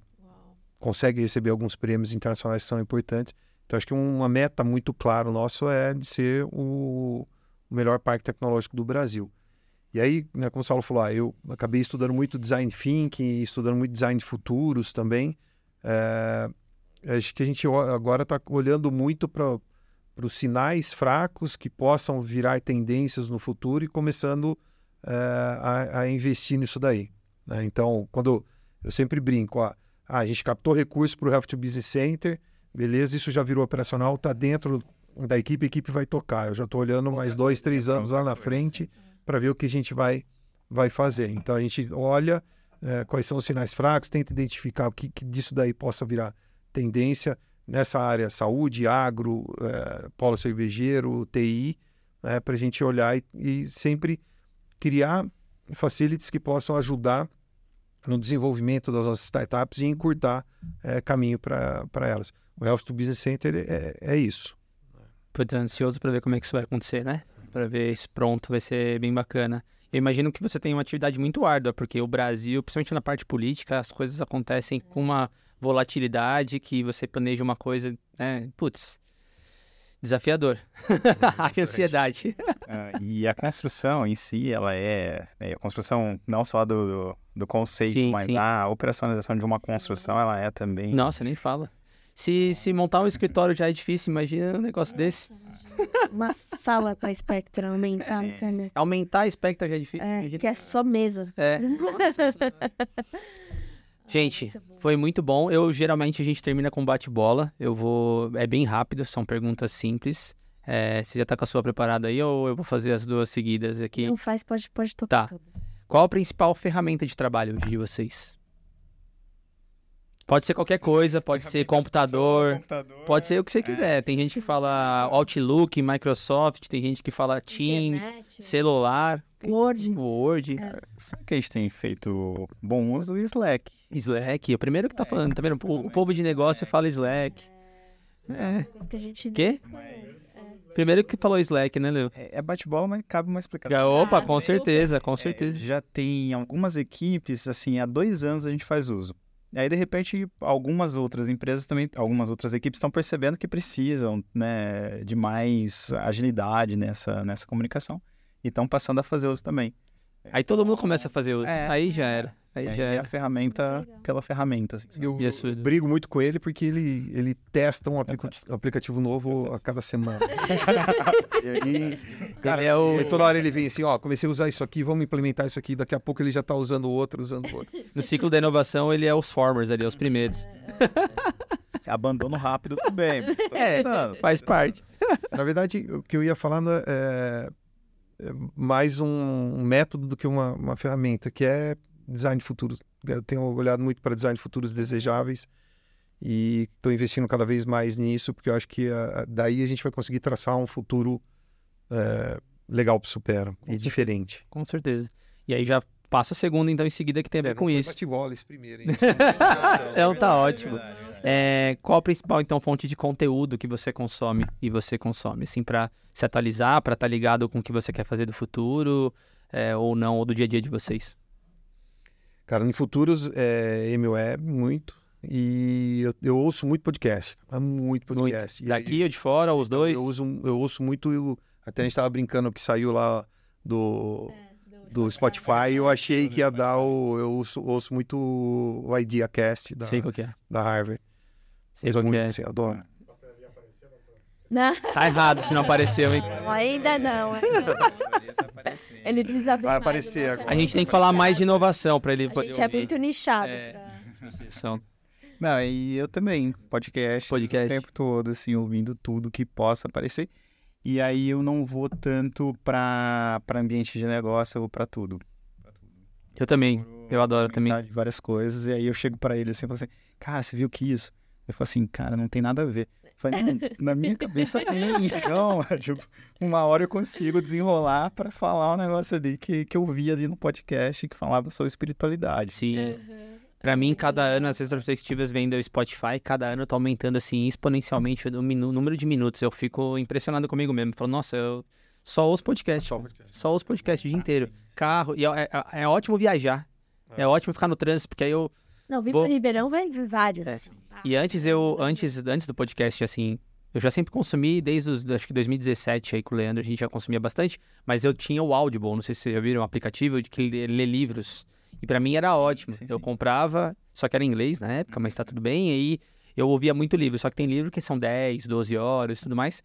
consegue receber alguns prêmios internacionais que são importantes. Então, acho que uma meta muito clara nosso é de ser o, o melhor parque tecnológico do Brasil. E aí, né, como o Saulo falou, ah, eu acabei estudando muito design thinking, estudando muito design de futuros também. É, acho que a gente agora está olhando muito para os sinais fracos que possam virar tendências no futuro e começando é, a, a investir nisso daí. né? Então, quando eu sempre brinco, ó, ah, a gente captou recursos para o Health to Business Center, beleza, isso já virou operacional, está dentro da equipe, a equipe vai tocar. Eu já estou olhando mais dois, três anos lá na frente para ver o que a gente vai, vai fazer. Então a gente olha eh, quais são os sinais fracos, tenta identificar o que, que disso daí possa virar tendência nessa área saúde, agro, eh, polo cervejeiro, TI, né, para a gente olhar e, e sempre criar facilities que possam ajudar no desenvolvimento das nossas startups e encurtar eh, caminho para elas. O Health to Business Center é, é isso. Putz, ansioso para ver como é que isso vai acontecer, né? Para ver isso pronto, vai ser bem bacana. Eu imagino que você tem uma atividade muito árdua, porque o Brasil, principalmente na parte política, as coisas acontecem com uma volatilidade que você planeja uma coisa, né? Putz, desafiador. a ansiedade. Ah, e a construção em si, ela é, é a construção não só do, do- do conceito, Sim, mas sim. a operacionalização de uma construção, ela é também. Nossa, nem fala. Se, se montar um escritório já é difícil, imagina um negócio desse. Uma sala pra Spectrum aumentar no Sim. Fernet. Aumentar a Spectra já é difícil. É, imagina- que é só mesa. É. Gente, foi muito bom. Eu geralmente a gente termina com bate-bola. Eu vou. É bem rápido, são perguntas simples. É, você já tá com a sua preparada aí ou eu vou fazer as duas seguidas aqui? Não faz, pode, pode tocar Tá. todas. Qual a principal ferramenta de trabalho hoje de vocês? Pode ser qualquer coisa, pode ser computador, pode ser o que você quiser. Tem gente que fala Outlook, Microsoft, tem gente que fala Teams, Internet, celular, Word. Word, Sabe que a gente tem feito bom uso do Slack. Slack. O primeiro que tá falando, tá vendo? O, o povo de negócio fala Slack. É. Coisa que a gente Quê? Primeiro que falou Slack, né, Leo? É, é bate-bola, mas cabe uma explicação. Opa, com super. certeza, com É, certeza. já tem algumas equipes, assim, há dois anos a gente faz uso. E aí, de repente, algumas outras empresas também, algumas outras equipes estão percebendo que precisam, né, de mais agilidade nessa, nessa comunicação. E estão passando a fazer uso também. Aí todo mundo começa a fazer uso. É. Aí já era. Aí aí já é a ferramenta pela ferramenta. assim. Eu, Isso. eu brigo muito com ele porque ele, ele testa um aplica- aplicativo novo a cada semana. e aí, cara, Ele é o- e toda hora ele vem assim, ó, comecei a usar isso aqui, vamos implementar isso aqui, daqui a pouco ele já tá usando outro, usando outro. No ciclo da inovação, ele é os formers ali, os primeiros. Abandono rápido também. É. testando. Faz parte. Na verdade, o que eu ia falar né, é, é mais um método do que uma, uma ferramenta, que é design de futuro. Eu tenho olhado muito para design de futuros desejáveis e estou investindo cada vez mais nisso, porque eu acho que ah, daí a gente vai conseguir traçar um futuro é, legal para o Supera e diferente. Com certeza. E aí já passa a segunda, então, em seguida, que tem a ver É, com isso. bate-bola esse primeiro, hein? Então tá ótimo. É, qual a principal, então, fonte de conteúdo que você consome e você consome? Assim, pra se atualizar, pra estar ligado com o que você quer fazer do futuro, é, ou não, ou do dia a dia de vocês? Cara, em futuros é MWeb, muito. E eu, eu ouço muito podcast. Muito podcast. E aí- Daqui ou de fora, os dois? Eu, uso, eu ouço muito. eu- até a gente tava brincando que saiu lá do, do Spotify. Eu achei que ia dar o. Eu ouço, ouço muito o IdeaCast da, Sei qual que é. da Harvard. Sei qual que é. eu adoro. Não, Tá errado se não apareceu, hein? ainda não. Ele precisa abrir Vai aparecer agora. A gente tem que falar mais de inovação pra ele A gente é muito nichado. É. pra-. Não, e eu também, podcast, Podcast. o tempo todo, assim, ouvindo tudo que possa aparecer. E aí eu não vou tanto para ambiente de negócio, eu vou para tudo. Eu também. Eu adoro também. Várias coisas, e aí eu chego para ele assim, e falo assim, cara, você viu que isso? Eu falo assim, cara, não tem nada a ver. Eu falei, "Não, na minha cabeça tem, então, tipo, uma hora eu consigo desenrolar para falar um negócio ali que, que eu vi ali no podcast que falava sobre espiritualidade. Sim. Pra mim, cada ano, as retrospectivas vêm do Spotify, cada ano tá aumentando, assim, exponencialmente o número de minutos. Eu fico impressionado comigo mesmo. Falo, nossa, eu só ouço podcast, ó. Só ouço podcast o dia inteiro. Carro, e é, é- é ótimo viajar. É ótimo ficar no trânsito, porque aí eu... Não, vir Vou- pro Ribeirão vai vir vários. É. assim. E antes eu, antes, antes do podcast, assim, eu já sempre consumi, desde os, acho que 2017 aí com o Leandro, a gente já consumia bastante, mas eu tinha o Audible, não sei se vocês já viram, um aplicativo de que lê, lê livros. E pra mim era ótimo. sim, eu sim. comprava, só que era em inglês na época, mas tá tudo bem, e aí eu ouvia muito livro, só que tem livro que são 10, 12 horas e tudo mais.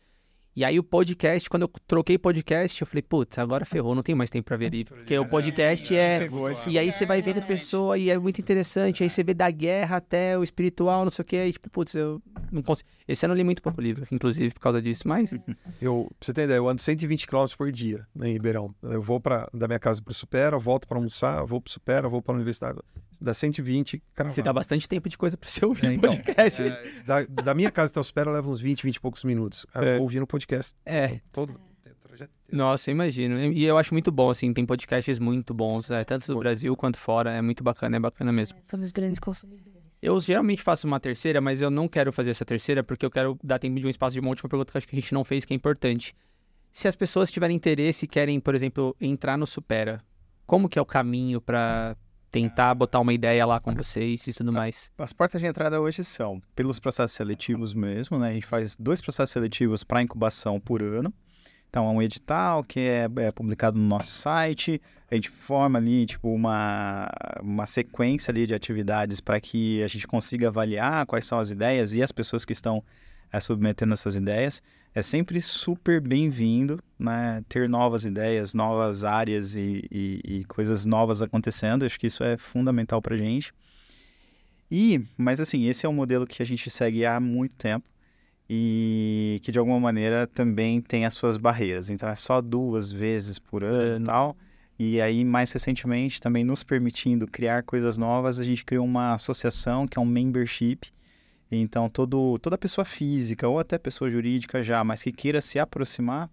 E aí o podcast, quando eu troquei podcast, eu falei, putz, agora ferrou, não tenho mais tempo pra ver livro. Porque o podcast é... E aí você vai vendo pessoa e é muito interessante. Aí você vê da guerra até o espiritual, não sei o que. Aí, tipo, putz, eu não consigo. Esse ano eu li muito pouco livro, inclusive, por causa disso. Mas Eu, pra você ter ideia, eu ando 120 km por dia né, em Ribeirão. Eu vou pra, da minha casa pro Supera, volto para almoçar, vou pro Supera, vou para a universidade. Dá 120, cara. você dá bastante tempo de coisa pra você ouvir É, então, podcast. Da, da minha casa até o Supera leva uns 20, 20 e poucos minutos. Eu É. vou ouvindo o podcast É, todo. inteiro. nossa, eu imagino. E eu acho muito bom, assim, tem podcasts muito bons, é, tanto do Muito. Brasil quanto fora. É muito bacana, é bacana mesmo. Somos grandes consumidores. Eu geralmente faço uma terceira, mas eu não quero fazer essa terceira porque eu quero dar tempo de um espaço de uma última pergunta que eu acho que a gente não fez, que é importante. Se as pessoas tiverem interesse e querem, por exemplo, entrar no Supera, como que é o caminho pra tentar botar uma ideia lá com vocês e tudo mais? As portas de entrada hoje são pelos processos seletivos mesmo, né? A gente faz dois processos seletivos para incubação por ano. Então, é um edital que é, é, publicado no nosso site, a gente forma ali, tipo, uma, uma sequência ali de atividades para que a gente consiga avaliar quais são as ideias e as pessoas que estão é, submetendo essas ideias. É sempre super bem-vindo, né? Ter novas ideias, novas áreas e, e, e coisas novas acontecendo. Acho que isso é fundamental para a gente. E, mas assim, esse é um modelo que a gente segue há muito tempo e que de alguma maneira também tem as suas barreiras. Então é só duas vezes por ano e tal. E aí, mais recentemente, também nos permitindo criar coisas novas, a gente criou uma associação que é um membership. Então, todo, toda pessoa física ou até pessoa jurídica já, mas que queira se aproximar,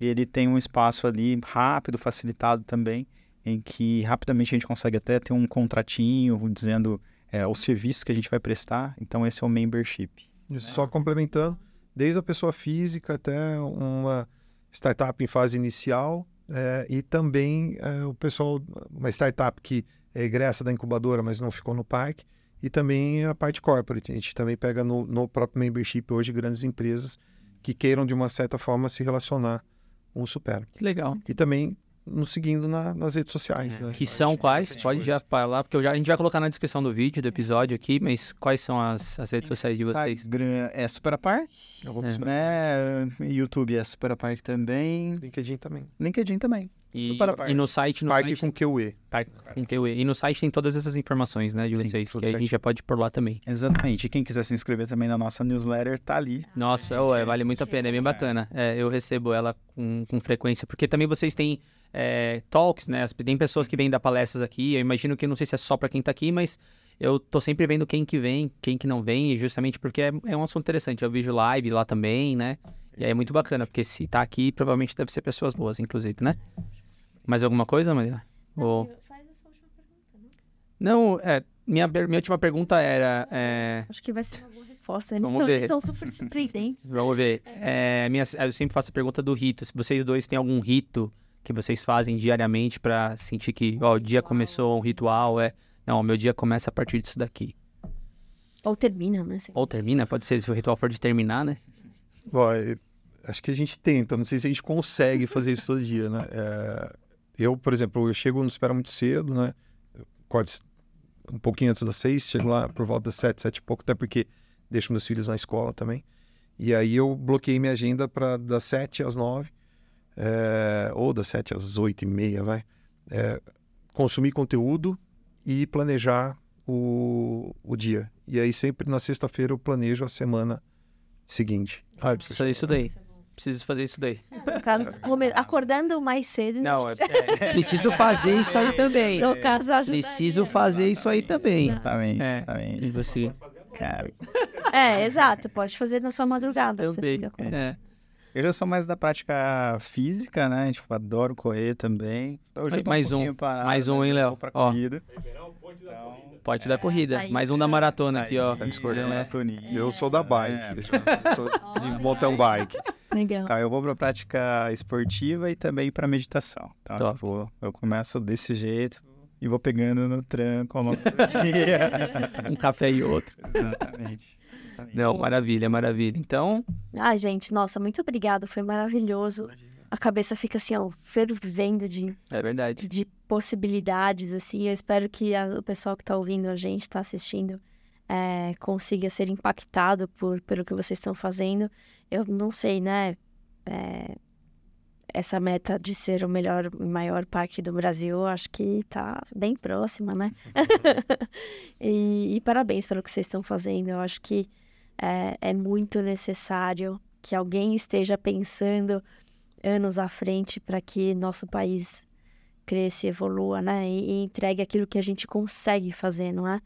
ele tem um espaço ali rápido, facilitado também, em que rapidamente a gente consegue até ter um contratinho dizendo é, o serviço que a gente vai prestar. Então, esse é o membership. Isso, só complementando, desde a pessoa física até uma startup em fase inicial é, e também é, o pessoal, uma startup que é egressa da incubadora, mas não ficou no parque, e também a parte corporate. A gente também pega no, no próprio membership hoje grandes empresas que queiram, de uma certa forma, se relacionar com o Supera. Que legal. E também nos seguindo na, nas redes sociais. É. Né? Que são quais? Pode já falar, porque já, a gente vai colocar na descrição do vídeo, do episódio aqui, mas quais são as, as redes sociais de vocês? Instagram é Superapark, é. né? YouTube é Superapark também. LinkedIn também. LinkedIn também. E, e, no site... No Parque site, com QE. Parque com QE. E no site tem todas essas informações, né, de Sim, vocês, que a gente já pode por lá também. Exatamente. E quem quiser se inscrever também na nossa newsletter, tá ali. Nossa, oh, é, vale muito a pena, é bem bacana. É, eu recebo ela com, com frequência, porque também vocês têm é, talks, né? Tem pessoas que vêm dar palestras aqui. Eu imagino que não sei se é só para quem tá aqui, mas eu tô sempre vendo quem que vem, quem que não vem, justamente porque é, é um assunto interessante. Eu vejo live lá também, né? E aí é muito bacana, porque se tá aqui, provavelmente deve ser pessoas boas, inclusive, né? Mais alguma coisa, Maria? Não, Ou... Faz a sua última pergunta, não? Não, é, minha, minha última pergunta era... É... Acho que vai ser uma boa resposta. Eles, Vamos ver. são super surpreendentes. Vamos ver. É, minha, eu sempre faço a pergunta do rito. Se vocês dois têm algum rito que vocês fazem diariamente para sentir que ó, o dia começou um ritual, é... Não, meu dia começa a partir disso daqui. Ou termina, né? Ou termina, pode ser, se o ritual for de terminar, né? Bom, acho que a gente tenta, não sei se a gente consegue fazer isso todo dia, né? É, eu, por exemplo, eu chego, não espero muito cedo, né? Acordo um pouquinho antes das seis, chego lá por volta das sete, sete e pouco, até porque deixo meus filhos na escola também. E aí eu bloqueei minha agenda para das sete às nove é, ou das 7 às 8 e meia, vai, é, consumir conteúdo e planejar o, o dia. E aí sempre na sexta-feira eu planejo a semana seguinte. Ah, fazer isso daí. Preciso fazer isso daí. Caso, acordando mais cedo. Não, é, é, preciso fazer isso aí também. No caso, Preciso fazer isso aí também. Exatamente. É. E você? Cara. É, exato. Pode fazer na sua madrugada. Também. É. Eu já sou mais da prática física, né? Tipo, adoro correr também. Hoje mais um, parado, mais um, hein, Léo? Ó. Então, Ponte da corrida. Mais um da maratona aqui, ó. Né? Eu sou da bike. É. Sou de mountain bike. Legal. Tá, eu vou pra prática esportiva e também pra meditação. Tá? Eu, vou, eu começo desse jeito e vou pegando no tranco ao longo do dia. um café e outro. Exatamente. Não, maravilha, maravilha. Então. Ah, gente, nossa, muito obrigado. Foi maravilhoso. A cabeça fica assim, ó, fervendo de. É verdade. De possibilidades, assim. Eu espero que a, o pessoal que está ouvindo a gente, está assistindo, é, consiga ser impactado por, pelo que vocês estão fazendo. Eu não sei, né? É, essa meta de ser o melhor maior parque do Brasil, acho que está bem próxima, né? e, e, parabéns pelo que vocês estão fazendo. Eu acho que é, é muito necessário que alguém esteja pensando anos à frente para que nosso país cresça, evolua, né? E, e, entregue aquilo que a gente consegue fazer, não é?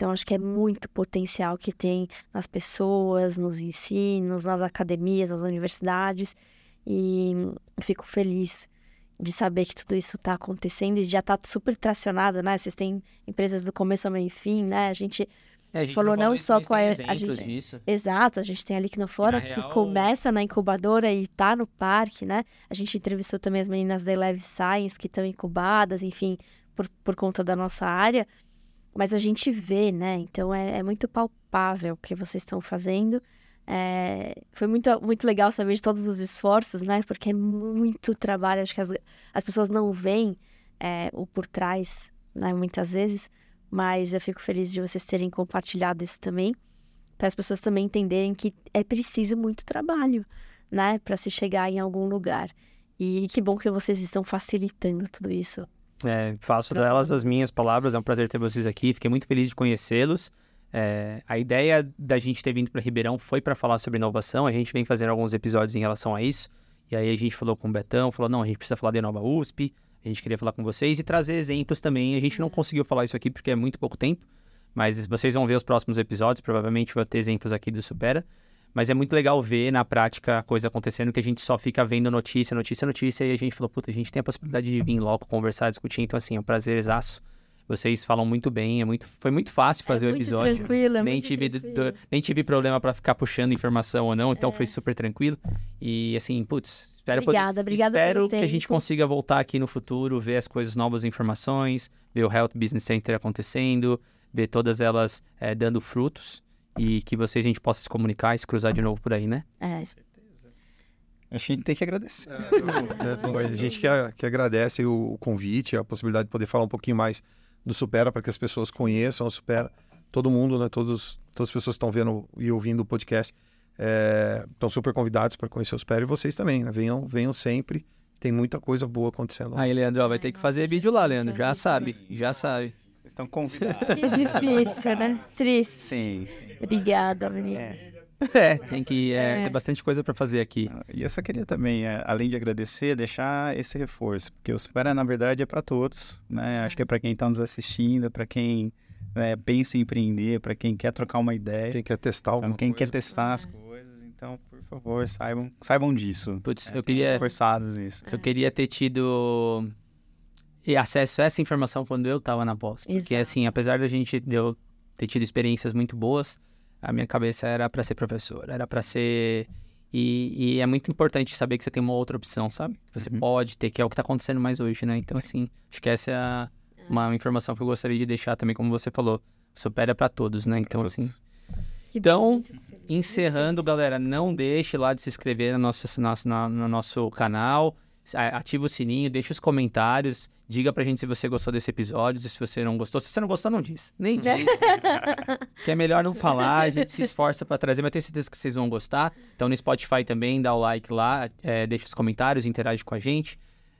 Então, acho que é muito potencial que tem nas pessoas, nos ensinos, nas academias, nas universidades. E fico feliz de saber que tudo isso está acontecendo e já está super tracionado, né? Vocês têm empresas do começo ao meio e fim, né? A gente é, a gente falou não, não só com a, a gente, disso. exato, a gente tem ali que no fora que real... começa na incubadora e tá no parque, né? A gente entrevistou também as meninas da Live Science que estão incubadas, enfim, por, por conta da nossa área, mas a gente vê, né? Então é, é muito palpável o que vocês estão fazendo. É, foi muito, muito legal saber de todos os esforços, né? Porque é muito trabalho. Acho que as, as pessoas não veem é, o por trás, né? Muitas vezes. Mas eu fico feliz de vocês terem compartilhado isso também. Para as pessoas também entenderem que é preciso muito trabalho, né? Para se chegar em algum lugar. E que bom que vocês estão facilitando tudo isso. É, faço delas as minhas palavras. É um prazer ter vocês aqui. Fiquei muito feliz de conhecê-los. É, a ideia da gente ter vindo para Ribeirão foi para falar sobre inovação. A gente vem fazendo alguns episódios em relação a isso. E aí a gente falou com o Betão, falou: não, a gente precisa falar de Nova USP. A gente queria falar com vocês e trazer exemplos também. A gente não conseguiu falar isso aqui porque é muito pouco tempo. Mas vocês vão ver os próximos episódios. Provavelmente vai ter exemplos aqui do Supera. Mas é muito legal ver na prática a coisa acontecendo, que a gente só fica vendo notícia, notícia, notícia. E a gente falou: puta, a gente tem a possibilidade de vir logo conversar, discutir. Então, assim, é um prazer exaço. Vocês falam muito bem, é muito, foi muito fácil fazer é o episódio. Tranquilo, é nem, muito tive, tranquilo. nem tive problema para ficar puxando informação ou não, então É. foi super tranquilo. E assim, putz, espero poder- Obrigada, obrigada Espero que a gente tempo. consiga voltar aqui no futuro, ver as coisas novas informações, ver o Health Business Center acontecendo, ver todas elas eh, dando frutos e que vocês a gente possa se comunicar e se cruzar de novo por aí, né? É, A gente tem que agradecer. É, a gente que, que agradece o, o convite, a possibilidade de poder falar um pouquinho mais do Supera para que as pessoas conheçam o Supera. Todo mundo, né? Todos, todas as pessoas que estão vendo e ouvindo o podcast é, estão super convidados para conhecer o Supera e vocês também, né? Venham, venham sempre. Tem muita coisa boa acontecendo. lá. Aí, Leandro, ó, vai ter que fazer vídeo lá, Leandro. Já sabe, já sabe. Vocês estão convidados. que difícil, né? Triste. Sim, sim. Obrigada, meninas. É. É, tem que é, É. ter bastante coisa para fazer aqui. E eu só queria também, é, além de agradecer, deixar esse reforço, porque o Supera, na verdade, é para todos, né? Acho que é para quem está nos assistindo, para quem né, pensa em empreender, para quem quer trocar uma ideia, Quem quer testar alguma quem coisa. quer testar as coisas. Então, por favor, saibam, saibam disso. Putz, É, eu queria, Forçados isso. eu queria ter tido e acesso a essa informação quando eu tava na pós. Porque, assim, apesar da gente de eu ter tido experiências muito boas, a minha cabeça era para ser professor, era para ser. E, e é muito importante saber que você tem uma outra opção, sabe? Que você Uhum. pode ter, que é o que tá acontecendo mais hoje, né? Então, assim, acho que essa é a- uma informação que eu gostaria de deixar também, como você falou. Supera para todos, né? Então, assim. Então. Encerrando, galera, não deixe lá de se inscrever no nosso, nosso- na- no nosso canal. Ativa o sininho, deixa os comentários. Diga pra gente se você gostou desse episódio, se você não gostou. Se você não gostou, não diz. Nem diz. que é melhor não falar, a gente se esforça pra trazer, mas eu tenho certeza que vocês vão gostar. Então no Spotify também, dá o like lá, é, deixa os comentários, interage com a gente.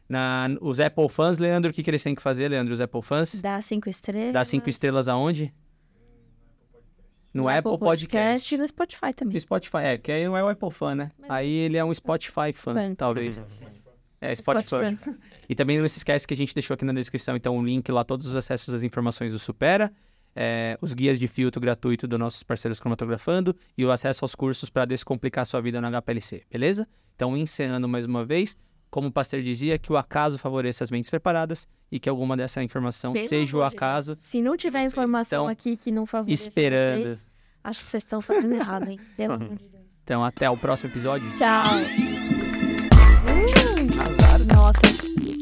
Na, os Apple fãs, Leandro, o que, que eles têm que fazer, Leandro? Os Apple fãs? Dá cinco estrelas. Dá cinco estrelas aonde? No, Apple, Podcast. e no Spotify também. No Spotify, é, que aí não é o Apple fã, né? Aí ele é um Spotify fã, Fã. talvez. É, Spotify. E também não se esquece que a gente deixou aqui na descrição, então, o link lá, todos os acessos às informações do Supera, é, os guias de filtro gratuito dos nossos parceiros cromatografando e o acesso aos cursos para descomplicar sua vida no HPLC, beleza? Então, encerrando mais uma vez, como o pastor dizia, que o acaso favoreça as mentes preparadas e que alguma dessa informação Pelo seja o acaso. Se não tiver informação aqui que não favoreça esperando. vocês, acho que vocês estão fazendo errado, hein? Pelo amor de Deus. Então, até o próximo episódio. Tchau. Yeah.